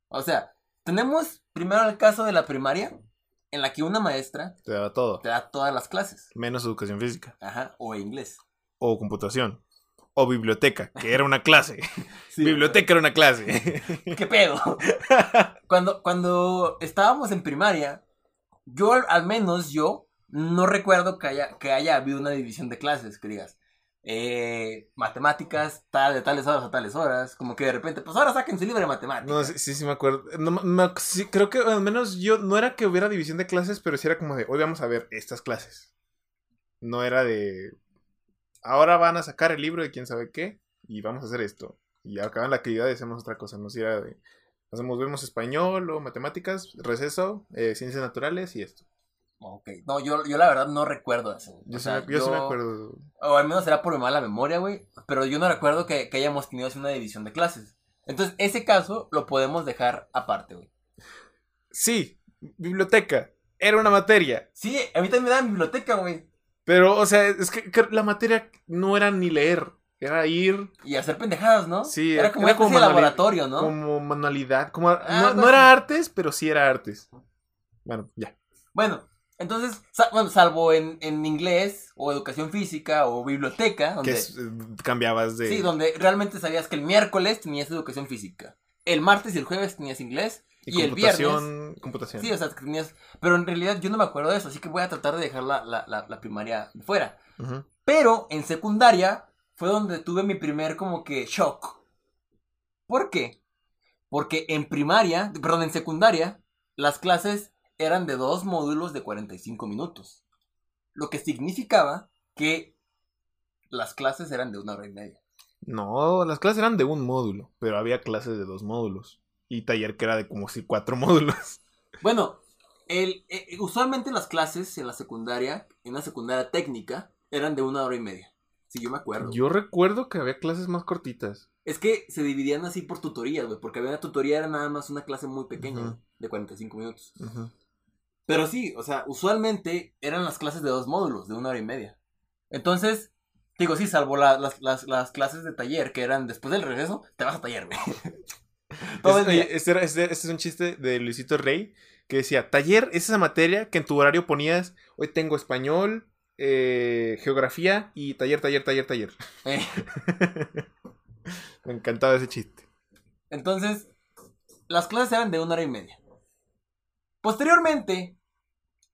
O sea, tenemos primero el caso de la primaria, en la que una maestra Te daba todo. te da todas las clases. Menos educación física. Ajá, o inglés. O computación. O biblioteca, que era una clase. Sí, biblioteca era una clase. ¿Qué pedo? Cuando, cuando estábamos en primaria, yo, al- al menos yo, no recuerdo que haya, que haya habido una división de clases, que digas, eh, matemáticas, tal, de tales horas a tales horas, como que de repente, pues ahora saquen su libro de matemáticas. No, sí, sí, sí me acuerdo. No, me- sí, creo que al menos yo, no era que hubiera división de clases, pero sí era como de, hoy vamos a ver estas clases. No era de, ahora van a sacar el libro de quién sabe qué y vamos a hacer esto. Y acaban la actividad y hacemos otra cosa. No si era de, hacemos, vemos español o matemáticas, receso, eh, ciencias naturales y esto. Ok, no, yo, yo la verdad no recuerdo eso. Yo, sí, sea, me, yo sí me acuerdo. O al menos será por mi mala memoria, güey. Pero yo no recuerdo que, que hayamos tenido así una división de clases. Entonces, ese caso lo podemos dejar aparte, güey. Sí, biblioteca. Era una materia. Sí, a mí también me da biblioteca, güey. Pero, o sea, es que, que la materia no era ni leer. Era ir Y hacer pendejadas, ¿no? Sí, era como era una como laboratorio, ¿no? como manualidad. Como, Ah, no, era artes, pero sí era artes. Bueno, ya. Bueno, entonces, bueno, salvo en, en inglés, o educación física, o biblioteca, Que donde, es, eh, cambiabas de. sí, donde realmente sabías que el miércoles tenías educación física, el martes y el jueves tenías inglés, y, el viernes... computación. Computación. Sí, o sea, que tenías... Pero en realidad yo no me acuerdo de eso, así que voy a tratar de dejar la, la, la, la primaria fuera. Pero en secundaria fue donde tuve mi primer como que shock. ¿Por qué? Porque en primaria, perdón, en secundaria, las clases eran de dos módulos de 45 minutos. Lo que significaba que las clases eran de una hora y media. No, las clases eran de un módulo, pero había clases de dos módulos. Y taller que era de como si cuatro módulos. Bueno, el, eh, usualmente las clases en la secundaria, en la secundaria técnica, eran de una hora y media. Si yo me acuerdo. Yo recuerdo que había clases más cortitas. Es que se dividían así por tutorías, güey, porque había una tutoría, era nada más una clase muy pequeña, Ujú. de 45 minutos. Pero sí, o sea, usualmente eran las clases de dos módulos, de una hora y media. Entonces, digo, sí, salvo la- las, las, las clases de taller, que eran después del regreso, te vas a taller, güey. Es- oye, este, era- este- este es un chiste de Luisito Rey que decía, taller es esa materia que en tu horario ponías, hoy tengo español, eh, geografía y taller, taller, taller, taller. Eh, Me encantaba ese chiste. entonces, las clases eran de una hora y media. Posteriormente,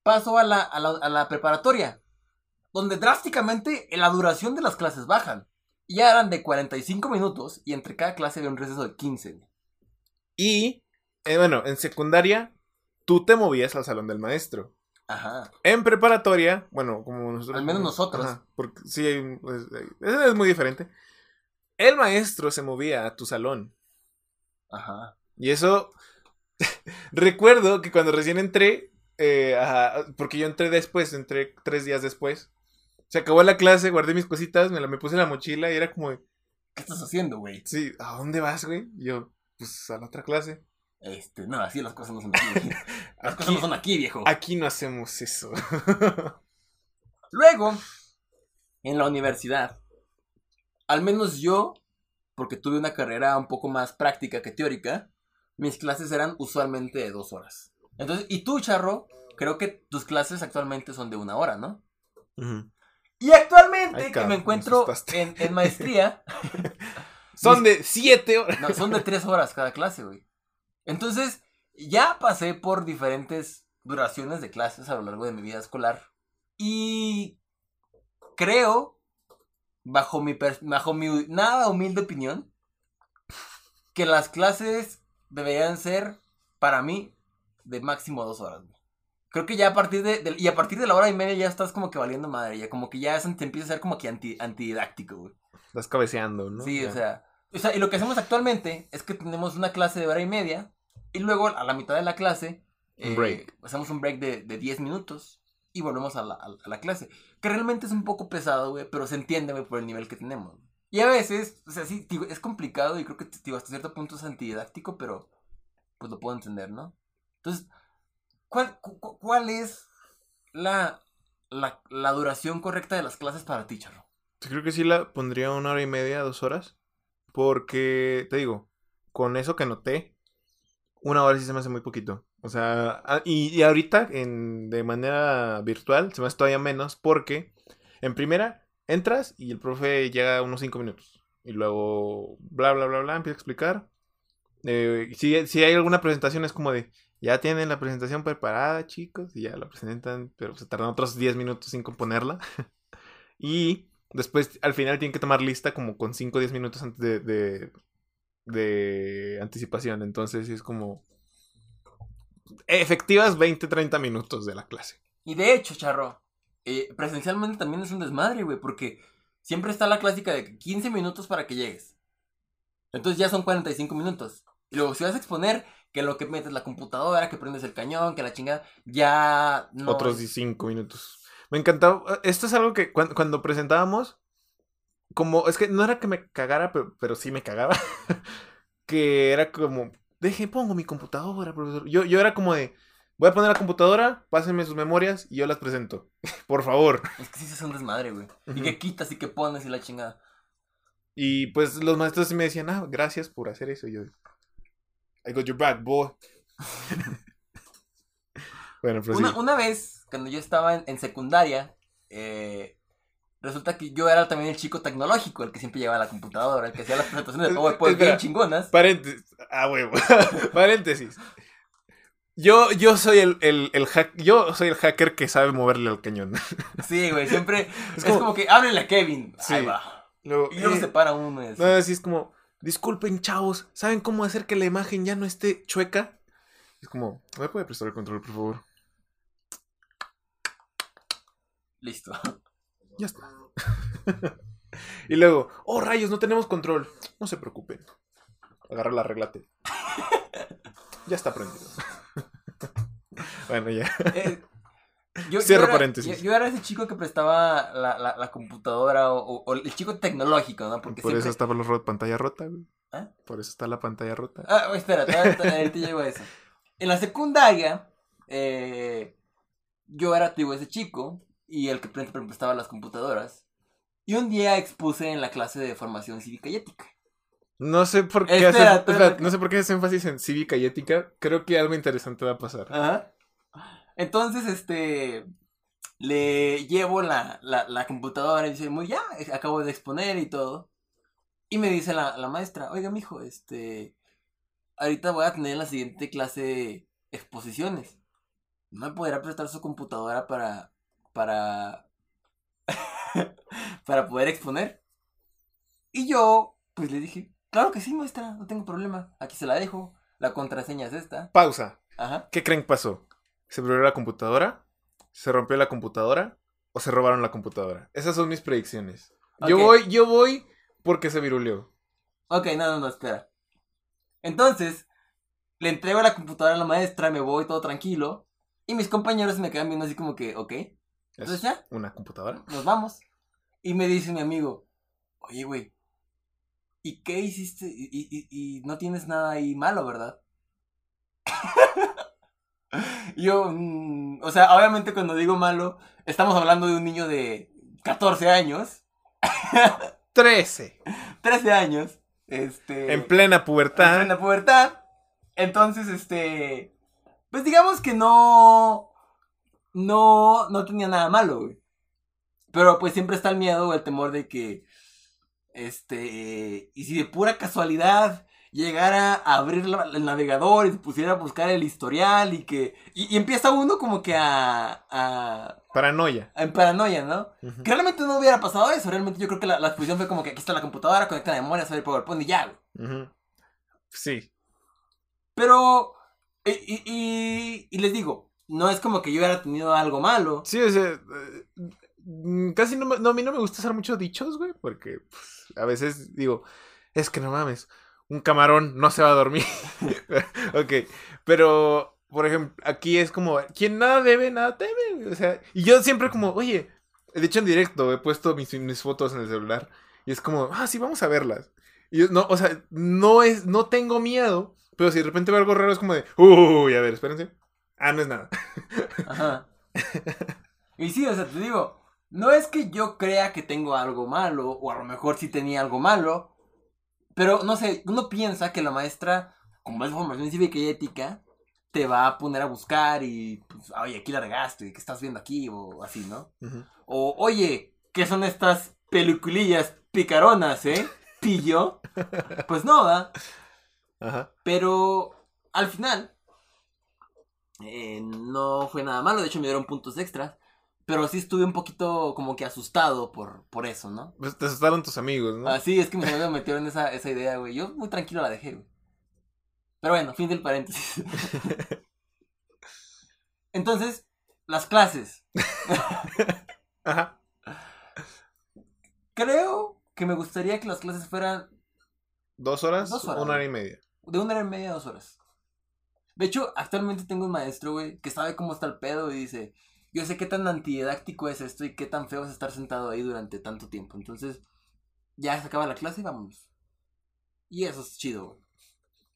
paso a la, a la, a la preparatoria, donde drásticamente la duración de las clases bajan. Ya eran de 45 minutos y entre cada clase había un receso de 15. güey. Y, eh, bueno, en secundaria, tú te movías al salón del maestro. Ajá. En preparatoria, bueno, como nosotros. Al menos nosotros. Ajá, porque sí, hay- pues, eh, eso es muy diferente. El maestro se movía a tu salón. Ajá. Y eso. Recuerdo que cuando recién entré, eh, ajá, porque yo entré después, entré tres días después. Se acabó la clase, guardé mis cositas, me la me puse en la mochila y era como, ¿Qué estás haciendo, güey? sí, ¿a dónde vas, güey? Y yo, pues a la otra clase. Este, no, así las cosas no son aquí. Las cosas no son aquí, viejo. aquí no hacemos eso. Luego, en la universidad, al menos yo, porque tuve una carrera un poco más práctica que teórica, mis clases eran usualmente de dos horas. Entonces, y tú, Charro, creo que tus clases actualmente son de una hora, ¿no? Y actualmente Ay, que cabrón, me me encuentro en, en maestría, Son de siete horas. no, son de tres horas cada clase, güey. Entonces, ya pasé por diferentes duraciones de clases a lo largo de mi vida escolar. Y creo, bajo mi, bajo mi nada humilde opinión, que las clases deberían ser, para mí, de máximo dos horas. güey. Creo que ya a partir de, de- y a partir de la hora y media ya estás como que valiendo madre, ya como que ya te empieza a ser como que anti, antididáctico, güey. Estás cabeceando, ¿no? Sí, Ya. o sea, o sea, y lo que hacemos actualmente es que tenemos una clase de hora y media y luego a la mitad de la clase eh, break. hacemos un break de, de 10 minutos y volvemos a la, a la- a la clase. Que realmente es un poco pesado, güey, pero se entiende, güey, por el nivel que tenemos. Y a veces, o sea, sí, es complicado y creo que digo, hasta cierto punto es antididáctico, pero pues lo puedo entender, ¿no? Entonces, ¿cuál, cu- cu- cuál es la, la, la duración correcta de las clases para ti, Charro? Creo que sí la pondría una hora y media, dos horas. Porque, te digo, con eso que noté, una hora sí se me hace muy poquito. O sea, ah, y, y ahorita, en, de manera virtual, se me hace todavía menos porque, en primera, entras y el profe llega unos cinco minutos. Y luego, bla, bla, bla, bla, empieza a explicar. Eh, si, si hay alguna presentación, es como de, ya tienen la presentación preparada, chicos, y ya la presentan, pero se tardan otros 10 minutos sin componerla. y después, al final, tienen que tomar lista como con 5 o 10 minutos antes de, de, de anticipación. Entonces, es como efectivas 20, 30 minutos de la clase. Y de hecho, Charro, eh, presencialmente también es un desmadre, güey, porque siempre está la clásica de 15 minutos para que llegues. Entonces ya son 45 minutos. Y luego si vas a exponer que lo que metes la computadora, que prendes el cañón, que la chingada, ya no. Otros 5 minutos. Me encantaba. Esto es algo que cuan- cuando presentábamos, como, es que no era que me cagara, pero, pero sí me cagaba. que era como, deje, pongo mi computadora, profesor. Yo, yo era como de, voy a poner la computadora, pásenme sus memorias y yo las presento. Por favor. Es que sí es un desmadre, güey. Y que quitas y que pones y la chingada. Y pues los maestros me decían, ah, gracias por hacer eso. Y yo, I got your back, boy. bueno, pues Una, una vez, cuando yo estaba en, en secundaria, eh, resulta que yo era también el chico tecnológico, el que siempre llevaba la computadora, el que hacía las presentaciones de PowerPoint bien chingonas. Paréntesis. Ah, huevo. Paréntesis. Yo, yo soy el, el, el hack- yo soy el hacker que sabe moverle al cañón. Sí, güey, siempre es Es como, como- que háblenle a Kevin. Sí. Ahí va. Luego, Y luego eh, se para uno así. no, así es como, disculpen, chavos, ¿saben cómo hacer que la imagen ya no esté chueca? Es como, ¿me puede prestar el control, por favor? Listo. Ya está. y luego, oh rayos, no tenemos control. No se preocupen. Agarra la reglate. ya está prendido. Bueno, ya. Eh, yo, Cierro yo era, paréntesis. Yo, yo era ese chico que prestaba la, la, la computadora o, o- o el chico tecnológico, ¿no? Porque Por siempre... eso estaba la ro- pantalla rota, güey. ¿Ah? Por eso está la pantalla rota. Ah, espera, todavía- ahorita llego a eso. En la secundaria, eh, yo era, te digo, ese chico y el que pre- pre- prestaba las computadoras. Y un día expuse en la clase de formación cívica y ética. No sé por qué Espera, haces, espera, espera, que- no sé por qué haces énfasis en cívica y ética. Creo que algo interesante va a pasar. Ajá. Entonces, este, le llevo la, la, la computadora y dice, muy ya, acabo de exponer y todo. Y me dice la, la maestra, oiga, mijo, este, ahorita voy a tener en la siguiente clase exposiciones. ¿No me podrá prestar su computadora para, para, para poder exponer? Y yo, pues le dije, claro que sí, maestra, no tengo problema, aquí se la dejo, la contraseña es esta. Pausa. Ajá. ¿Qué creen que pasó? ¿Se abrió la computadora? ¿Se rompió la computadora? ¿O se robaron la computadora? Esas son mis predicciones. Yo voy, yo voy porque se viruleó. Ok, no, no, no, espera. Entonces, le entrego la computadora a la maestra, me voy todo tranquilo. Y mis compañeros me quedan viendo así como que, ok, entonces ¿Es ya, una computadora? nos vamos. Y me dice mi amigo, oye, güey, ¿y qué hiciste? Y, y- y- y no tienes nada ahí malo, ¿verdad? Yo, mm, o sea, obviamente cuando digo malo, estamos hablando de un niño de 14 años. 13. 13 años. Este. En plena pubertad. En plena pubertad. Entonces, este. Pues digamos que no. No. No tenía nada malo, güey. Pero pues siempre está el miedo o el temor de que. Este. Y si de pura casualidad llegara a abrir la- el navegador y se pusiera a buscar el historial y que. Y, y empieza uno como que a. a. Paranoia. en paranoia, ¿no? Que realmente no hubiera pasado eso. Realmente yo creo que la, la exposición fue como que aquí está la computadora, conecta la memoria, sale el PowerPoint y ya, güey. Ujú. Sí. Pero. Y, y- les digo, no es como que yo hubiera tenido algo malo. Sí, o sea, eh, casi no, me- no, a mí no me gusta usar mucho dichos, güey, porque pues, a veces digo, es que no mames, un camarón no se va a dormir. ok, pero, por ejemplo, aquí es como, quien nada debe, nada teme, o sea, y yo siempre como, oye, de hecho en directo he puesto mis, mis fotos en el celular y es como, ah, sí, vamos a verlas. Y yo, no, o sea, no es, no tengo miedo, pero si de repente veo algo raro es como de, uy, a ver, espérense. Ah, no es nada. Ajá. Y sí, o sea, te digo, no es que yo crea que tengo algo malo, o a lo mejor sí tenía algo malo, pero no sé, uno piensa que la maestra, como es formación cívica y ética, te va a poner a buscar y, pues, oye, aquí la regaste, ¿qué estás viendo aquí? O así, ¿no? O, oye, ¿qué son estas peliculillas picaronas, eh? Pillo. Pues no, ¿verdad? Ajá. Pero al final eh, no fue nada malo, de hecho me dieron puntos extras. Pero sí estuve un poquito como que asustado por, por eso, ¿no? Pues te asustaron tus amigos, ¿no? Así es que mis amigos me metieron esa, esa idea, güey. Yo muy tranquilo la dejé, güey. Pero bueno, fin del paréntesis. Entonces, las clases. Ajá. Creo que me gustaría que las clases fueran ¿Dos horas? Dos horas. Una hora y media. de una hora y media a dos horas. De hecho, actualmente tengo un maestro, güey, que sabe cómo está el pedo y dice, yo sé qué tan antididáctico es esto y qué tan feo es estar sentado ahí durante tanto tiempo. Entonces, ya se acaba la clase y vámonos. Y eso es chido.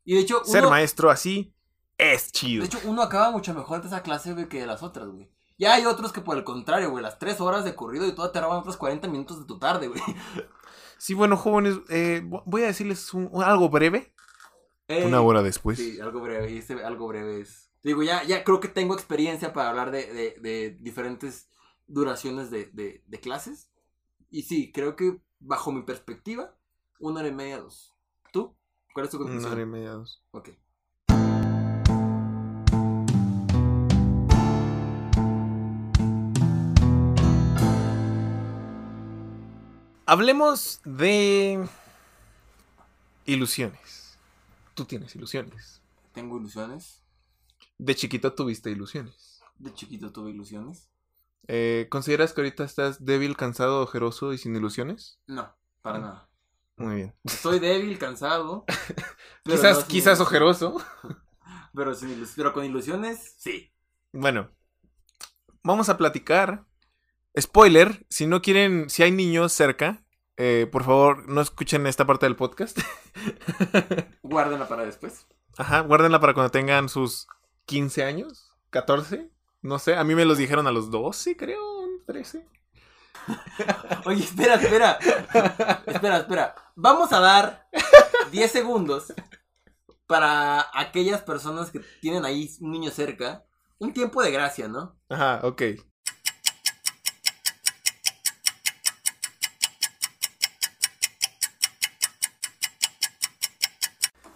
Y de hecho, Ser maestro así es chido. de hecho, uno acaba mucho mejor de esa clase, güey, que de las otras, güey. Ya hay otros que por el contrario, güey, las tres horas de corrido y todo te roban otros 40 minutos de tu tarde, güey. Sí, bueno, jóvenes, eh, vo- voy a decirles un- un- algo breve. Ey. Una hora después. Sí, algo breve. Y este algo breve es. Digo, ya, ya creo que tengo experiencia para hablar de, de- de diferentes duraciones de, de- de clases. Y sí, creo que bajo mi perspectiva, una hora y media, dos. ¿Tú? ¿Cuál es tu Una conclusión? hora y media, dos. Ok. Hablemos de ilusiones. Tú tienes ilusiones. Tengo ilusiones. De chiquito tuviste ilusiones. De chiquito tuve ilusiones. Eh, ¿Consideras que ahorita estás débil, cansado, ojeroso y sin ilusiones? No, para Mm. nada. Muy bien. Estoy débil, cansado. quizás no quizás ilusiones. ojeroso. Pero, sin ilus- pero con ilusiones, sí. Bueno, vamos a platicar. Spoiler, si no quieren, si hay niños cerca, eh, por favor no escuchen esta parte del podcast. Guárdenla para después. Ajá, guárdenla para cuando tengan sus 15 años, 14, no sé, a mí me los dijeron a los 12, creo, 13. Oye, espera, espera. Espera, espera. Vamos a dar 10 segundos para aquellas personas que tienen ahí un niño cerca. Un tiempo de gracia, ¿no? Ajá, ok.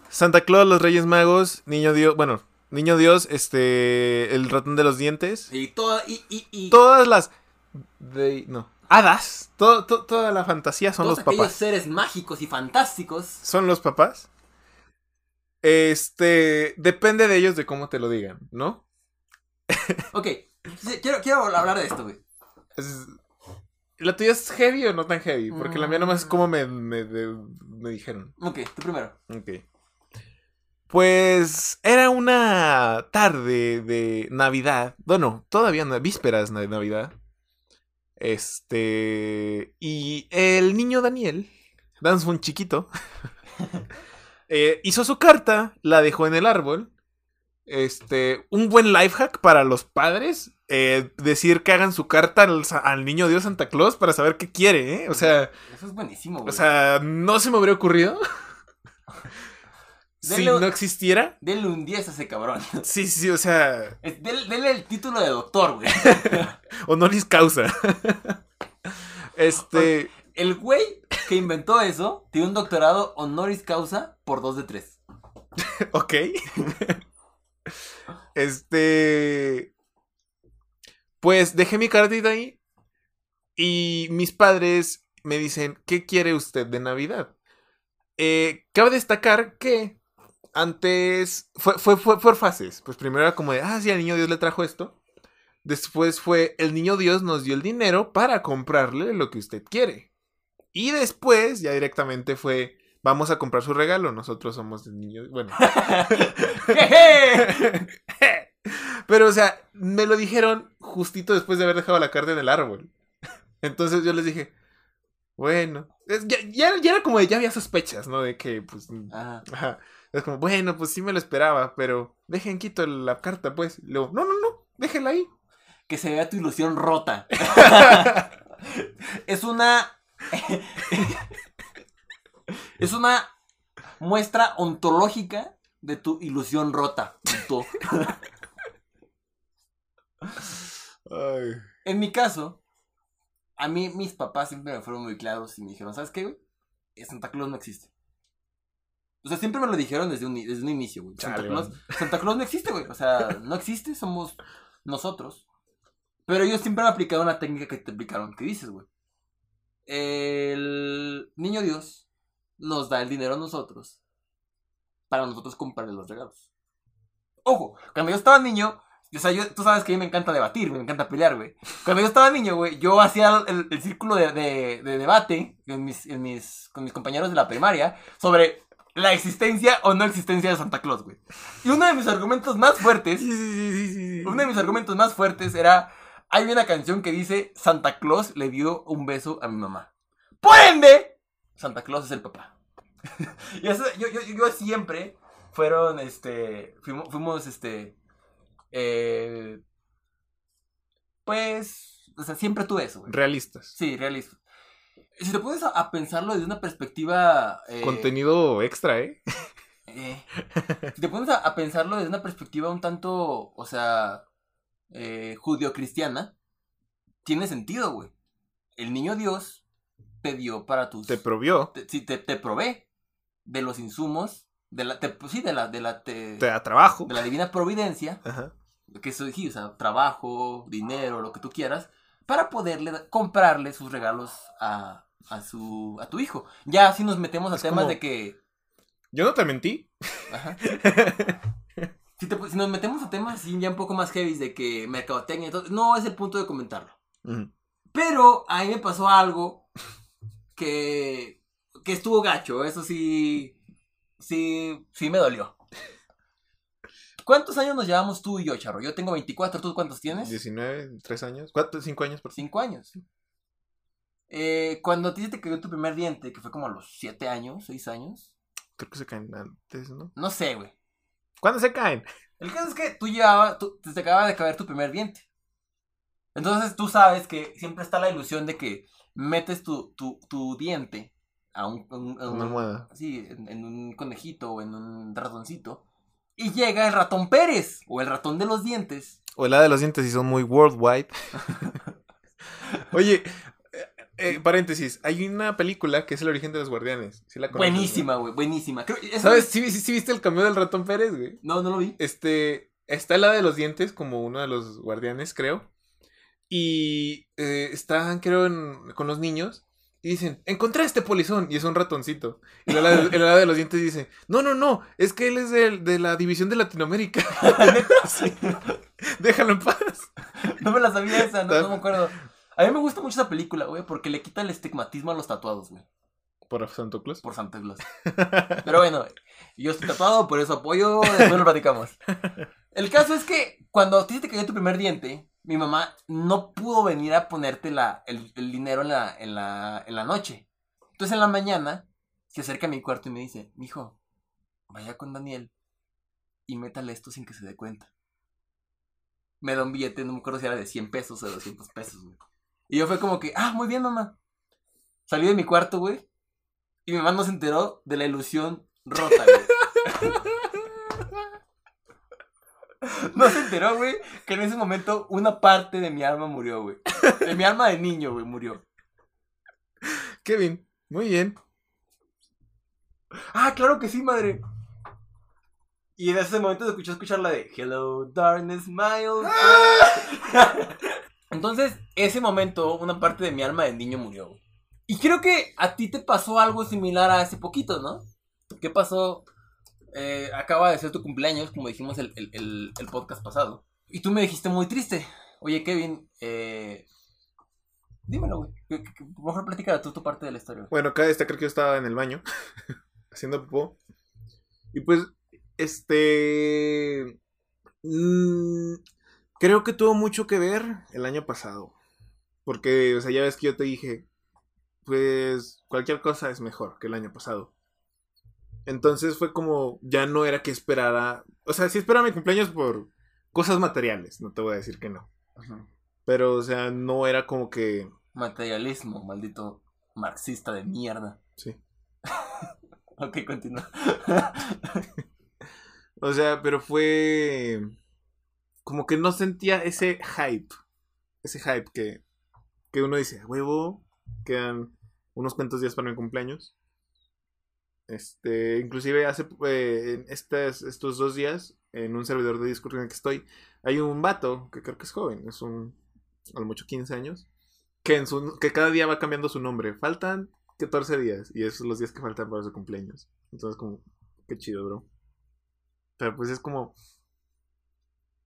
Santa Claus, los Reyes Magos, Niño Dios, bueno, Niño Dios, este, el ratón de los dientes. Y toda, y, y, y Todas las... De, no. Hadas. todo- to- toda la fantasía son todos los papás. seres mágicos y fantásticos. Son los papás. Este, depende de ellos de cómo te lo digan, ¿no? Ok, quiero, quiero hablar de esto, güey. Es- ¿La tuya es heavy o no tan heavy? Porque la mía nomás es Mm. como me, me, de- me dijeron. Ok, tú primero. Ok. Pues era una tarde de Navidad. Bueno, todavía no, vísperas de Navidad. Este. Y el niño Daniel, un chiquito, eh, hizo su carta, la dejó en el árbol. Este. Un buen life hack para los padres. eh, decir que hagan su carta al, al niño Dios Santa Claus para saber qué quiere, ¿eh? O sea, Eso es buenísimo, güey. o sea, no se me habría ocurrido. si no existiera. Denle un 10 a ese cabrón. Sí, sí, o sea, Es- Denle, denle el título de doctor, güey. honoris causa. este, El güey que inventó eso tiene un doctorado honoris causa por 2 de 3. ok. este, pues dejé mi cartita ahí y mis padres me dicen, ¿qué quiere usted de Navidad? Eh, cabe destacar que antes fue, fue, fue por fases. Pues primero era como de, ah, sí, al niño Dios le trajo esto. Después fue, el niño Dios nos dio el dinero para comprarle lo que usted quiere. Y después ya directamente fue, vamos a comprar su regalo. Nosotros somos el niño, bueno. Pero, o sea, me lo dijeron justito después de haber dejado la carta en el árbol. Entonces yo les dije, bueno, ya, ya- ya era como de, ya había sospechas, ¿no? De que, pues, Ajá. ajá. Es como, bueno, pues sí me lo esperaba, pero dejen quito la carta, pues. Y luego, no, no, no, déjenla ahí. Que se vea tu ilusión rota. es una. es una muestra ontológica de tu ilusión rota. Ay. En mi caso, a mí mis papás siempre me fueron muy claros y me dijeron, ¿sabes qué, güey? Santa Claus no existe. O sea, siempre me lo dijeron desde un, desde un inicio, güey. Santa, Claus. Santa Claus no existe, güey. O sea, no existe, somos nosotros. Pero ellos siempre han aplicado una técnica que te aplicaron, que dices, güey. El niño Dios nos da el dinero a nosotros para nosotros comprarle los regalos. Ojo, cuando yo estaba niño, o sea, yo, tú sabes que a mí me encanta debatir, me encanta pelear, güey. Cuando yo estaba niño, güey, yo hacía el, el círculo de, de- de debate en mis, en mis, con mis compañeros de la primaria sobre la existencia o no existencia de Santa Claus, güey. Y uno de mis argumentos más fuertes, uno de mis argumentos más fuertes era, hay una canción que dice, Santa Claus le dio un beso a mi mamá. Por ende, Santa Claus es el papá. y eso, yo, yo, yo siempre fueron, este, fuimos, fuimos, este, eh, pues, o sea, siempre tuve eso, güey. Realistas. Sí, realista. Si te pones a, pensarlo desde una perspectiva... eh, Contenido extra, ¿eh? eh, si te pones a, a pensarlo desde una perspectiva un tanto, o sea, eh, judio-cristiana, tiene sentido, güey. El niño Dios te dio para tus... Te provió. te- sí, te, te provee de los insumos, de la, te- pues sí, de la, de la, te- Te da trabajo. de la divina providencia, Ajá. que eso sí, o sea, trabajo, dinero, lo que tú quieras, para poderle comprarle sus regalos a, a su a tu hijo. Ya si nos metemos a Es temas como- de que Yo no te mentí. Ajá. Si, te- si nos metemos a temas así ya un poco más heavy de que mercadotecnia todo, no es el punto de comentarlo. Pero a mí me pasó algo que, que estuvo gacho, eso sí, sí, sí me dolió. ¿Cuántos años nos llevamos tú y yo, Charro? Yo tengo 24, ¿tú cuántos tienes? 19, 3 años. ¿Cuánto? 5 años, por Cinco años. Eh, cuando a ti se te cayó tu primer diente, que fue como a los 7 años, 6 años, Creo que se caen antes, ¿no? no sé, güey. ¿Cuándo se caen? El caso es que tú llevabas, tú- te acaba de caer tu primer diente. Entonces tú sabes que siempre está la ilusión de que metes tu, tu, tu diente a un, un- a un- Una almohada. sí, en, en un conejito o en un ratoncito. Y llega el ratón Pérez o el ratón de los dientes. O la de los dientes y son muy worldwide. Oye, eh, paréntesis. Hay una película que es El origen de los guardianes. ¿Sí la conoces, Buenísima, güey, buenísima. Creo- ¿Sabes? es- ¿Sí, sí, sí viste el cambio del ratón Pérez, güey? No, no lo vi. Este, está el de los dientes como uno de los guardianes, creo. Y eh, están, creo, en- con los niños. Y dicen, encontré este polizón. Y es un ratoncito. Y el ala, el ala de los dientes dice, no, no, no. Es que él es del- de, la división de Latinoamérica. Sí. Déjalo en paz. No me la sabía esa, no, no me acuerdo. A mí me gusta mucho esa película, güey, porque le quita el estigmatismo a los tatuados, güey. Por Santo Claus. por Santa Claus. Pero bueno, yo estoy tatuado, por eso apoyo, después lo platicamos. El caso es que cuando a ti te cayó tu primer diente, mi mamá no pudo venir a ponerte la, el, el dinero en la, en, la, en la noche. Entonces en la mañana se acerca a mi cuarto y me dice, mijo, vaya con Daniel y métale esto sin que se dé cuenta. me da un billete, no me acuerdo si era de 100 pesos o de 200 pesos, güey. Y yo fue como que, ah, muy bien, mamá. Salí de mi cuarto, güey. Y mi mamá no se enteró de la ilusión rota, güey. No se enteró, güey, que en ese momento una parte de mi alma murió, güey. De mi alma de niño, güey, murió. Kevin, muy bien. Ah, claro que sí, madre. Y en ese momento escuché escuchar la de Hello, darkness, my old friend". Entonces, ese momento, una parte de mi alma de niño murió. güey. Y creo que a ti te pasó algo similar a hace poquito, ¿no? ¿Qué pasó? Eh, acaba de ser tu cumpleaños, como dijimos el, el- el- podcast pasado. Y tú me dijiste muy triste. Oye, Kevin, eh... dímelo, güey. Mejor platica tú tu parte de la historia. Bueno, acá destacar que yo estaba en el baño haciendo popó. Y pues, este. mm, creo que tuvo mucho que ver el año pasado. Porque, o sea, ya ves que yo te dije, pues cualquier cosa es mejor que el año pasado. Entonces fue como, ya no era que esperara. O sea, sí esperaba mi cumpleaños por cosas materiales, no te voy a decir que no. Pero, o sea, no era como que. Materialismo, maldito marxista de mierda. Sí. ok, continúa. O sea, pero fue como que no sentía ese hype. Ese hype que, que uno dice, "A huevo, quedan unos cuantos días para mi cumpleaños. Este, inclusive hace eh, estas, estos dos días, en un servidor de Discord en el que estoy, hay un vato que creo que es joven, es un a lo mucho 15 años, que en su que cada día va cambiando su nombre. Faltan 14 días y esos son los días que faltan para su cumpleaños. Entonces como qué chido, bro. Pero pues es como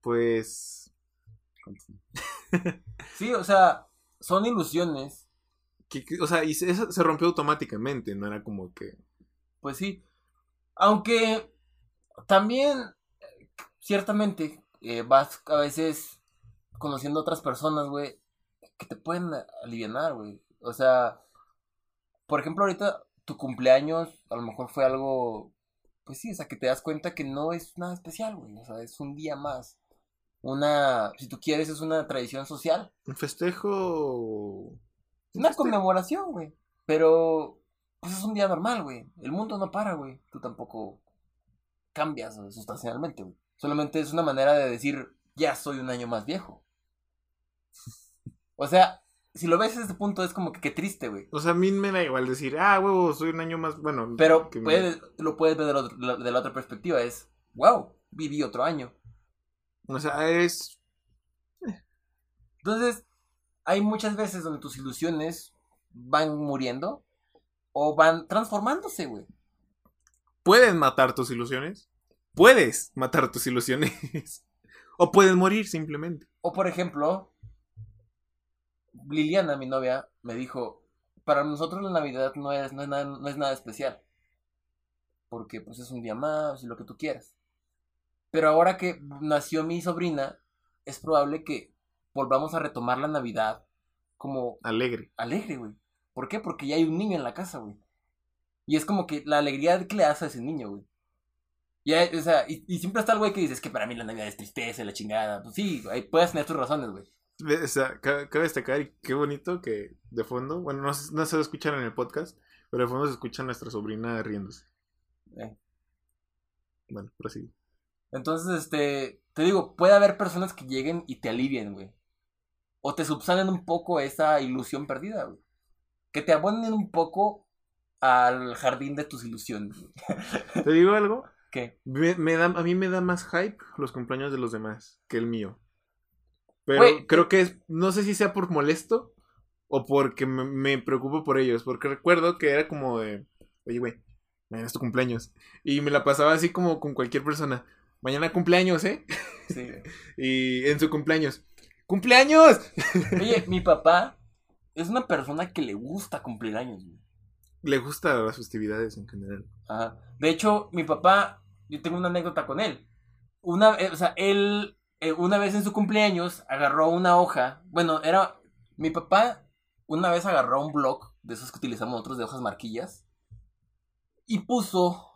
pues Sí, o sea, son ilusiones. que- que- o sea, y se, eso se rompió automáticamente, no era como que Pues sí. Aunque también, ciertamente, eh, vas a veces conociendo a otras personas, güey, que te pueden aliviar, güey. O sea, por ejemplo, ahorita tu cumpleaños a lo mejor fue algo, pues sí, o sea, que te das cuenta que no es nada especial, güey. O sea, es un día más. Una, si tú quieres, es una tradición social. un festejo Es una conmemoración, güey. Pero, pues es un día normal, güey. El mundo no para, güey. Tú tampoco cambias sustancialmente, güey. Solamente es una manera de decir, ya soy un año más viejo. O sea, si lo ves desde ese punto, es como que qué triste, güey. O sea, a mí me da igual decir, ah, huevo, soy un año más, bueno, Pero me- lo puedes ver de, lo- de la otra perspectiva. Es, wow, viví otro año. O sea, es Entonces, hay muchas veces donde tus ilusiones van muriendo o van transformándose, güey. pueden matar tus ilusiones. Puedes matar tus ilusiones. o pueden morir simplemente. O por ejemplo, Liliana, mi novia, me dijo, para nosotros la Navidad no es, no es, nada, no es nada especial. Porque pues es un día más y lo que tú quieras. Pero ahora que nació mi sobrina, es probable que volvamos a retomar la Navidad como Alegre. alegre, güey. ¿Por qué? Porque ya hay un niño en la casa, güey. Y es como que la alegría que le hace a ese niño, güey. Y, hay- o sea, y, y siempre está el güey que dice, es que para mí la Navidad es tristeza, y la chingada. Pues sí, ahí puedes tener tus razones, güey. O sea, ca- cabe destacar y qué bonito que de fondo, bueno, no, no se escuchan en el podcast, pero de fondo se escucha a nuestra sobrina riéndose. Eh. Bueno, prosigue. Entonces, este, te digo, puede haber personas que lleguen y te alivien, güey. O te subsanen un poco esa ilusión perdida, güey. Que te abonen un poco al jardín de tus ilusiones. güey. ¿Te digo algo? ¿Qué? Me, me da, a mí me da más hype los cumpleaños de los demás que el mío. Pero creo que es, no sé si sea por molesto o porque me, me preocupo por ellos. Porque recuerdo que era como de, oye, güey, mañana es tu cumpleaños. Y me la pasaba así como con cualquier persona. Mañana cumpleaños, ¿eh? Sí. Y en su cumpleaños. ¡Cumpleaños! Oye, mi papá es una persona que le gusta cumplir años, güey. Le gustan las festividades en general. Ajá. De hecho, mi papá, yo tengo una anécdota con él. Una, eh, o sea, él, eh, una vez en su cumpleaños, agarró una hoja. Bueno, era. Mi papá, una vez agarró un blog de esos que utilizamos nosotros de hojas marquillas. Y puso.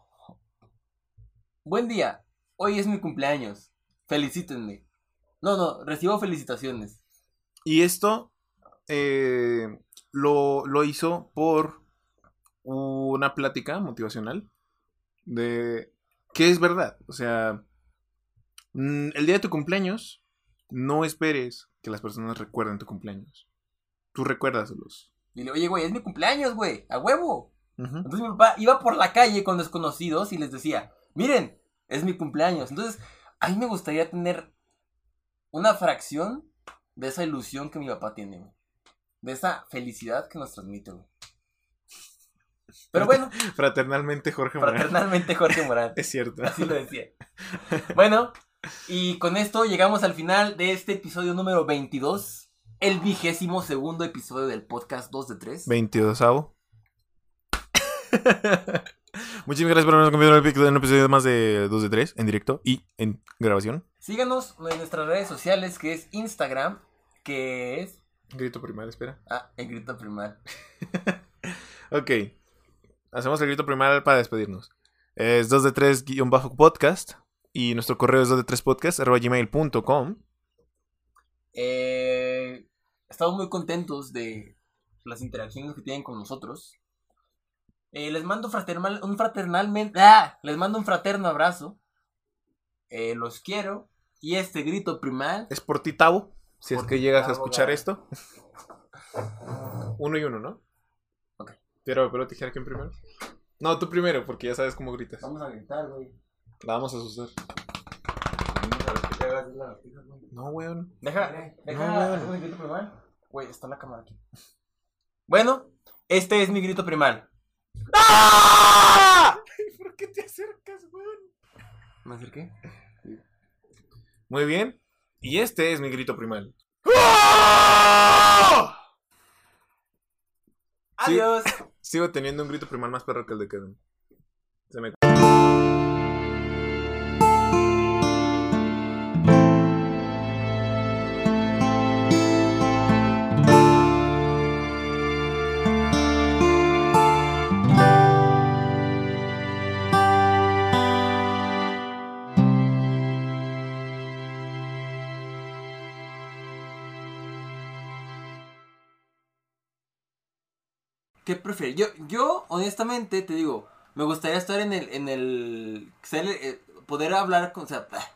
Buen día, hoy es mi cumpleaños. Felicítenme. No, no, recibo felicitaciones. Y esto eh, lo, lo hizo por una plática motivacional de que es verdad. O sea, mm, el día de tu cumpleaños, no esperes que las personas recuerden tu cumpleaños. Tú recuérdaselos. Dile, oye, güey, es mi cumpleaños, güey, a huevo. Entonces mi papá iba por la calle con desconocidos y les decía, miren, es mi cumpleaños. Entonces, a mí me gustaría tener una fracción de esa ilusión que mi papá tiene, güey. De esa felicidad que nos transmite, güey. Pero bueno, Fraternalmente, Jorge Morán. fraternalmente Jorge Morán. Es cierto. Así lo decía. Bueno, y con esto llegamos al final de este episodio número 22. El vigésimo segundo episodio del podcast 2 de 3. 22 avo. Muchísimas gracias por habernos acompañado en un episodio más de 2 de 3 en directo y en grabación. Síganos en nuestras redes sociales, que es Instagram, que es... Grito primal, espera. Ah, el grito primal. Ok. Hacemos el grito primal para despedirnos. Es 2 de 3 guion bajo podcast. Y nuestro correo es 2 de 3 podcast arroba gmail.com. Eh, estamos muy contentos de las interacciones que tienen con nosotros. Eh, les mando fraternal, un fraternalmente... ¡Ah! Les mando un fraterno abrazo. Eh, los quiero. Y este grito primal... Es por ti, Tavo. Si Por es que llegas a escuchar Gara. esto. Uno y uno, ¿no? Ok. Pero, pero tijera quién primero. No, tú primero, porque ya sabes cómo gritas. Vamos a gritar, güey. La vamos a asustar. No, weón. Deja, deja No, mi grito primal. Güey, está la cámara aquí. Bueno, este es mi grito primal. ¡Ah! ¿Por qué te acercas, weón? ¿Me acerqué? Muy bien. Y este es mi grito primal. Sí. Adiós. Sigo teniendo un grito primal más perro que el de Kevin. ¿Qué prefieres? Yo, yo, honestamente, te digo, me gustaría estar en el, en el, eh, poder hablar con, o sea, ah,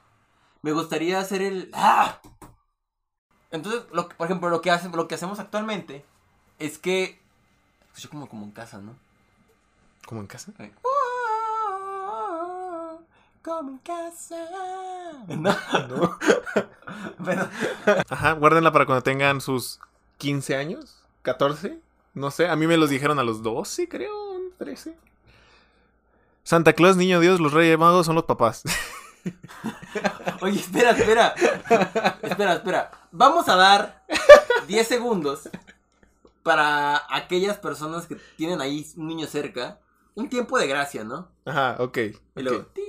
me gustaría hacer el, ¡ah! Entonces, lo, que- por ejemplo, lo que, hace, lo que hacemos actualmente es que, escucho como, como en casa, ¿no? ¿Como en casa? "Ah, Como en casa. No, No. pero, Ajá, guárdenla para cuando tengan sus 15 años, 14, no sé, a mí me los dijeron a los 12, creo, 13. Santa Claus, Niño Dios, los Reyes Magos son los papás. Oye, espera, espera. Espera, espera. Vamos a dar 10 segundos para aquellas personas que tienen ahí un niño cerca. Un tiempo de gracia, ¿no? Ajá, ok. Y luego. ok. "Ti,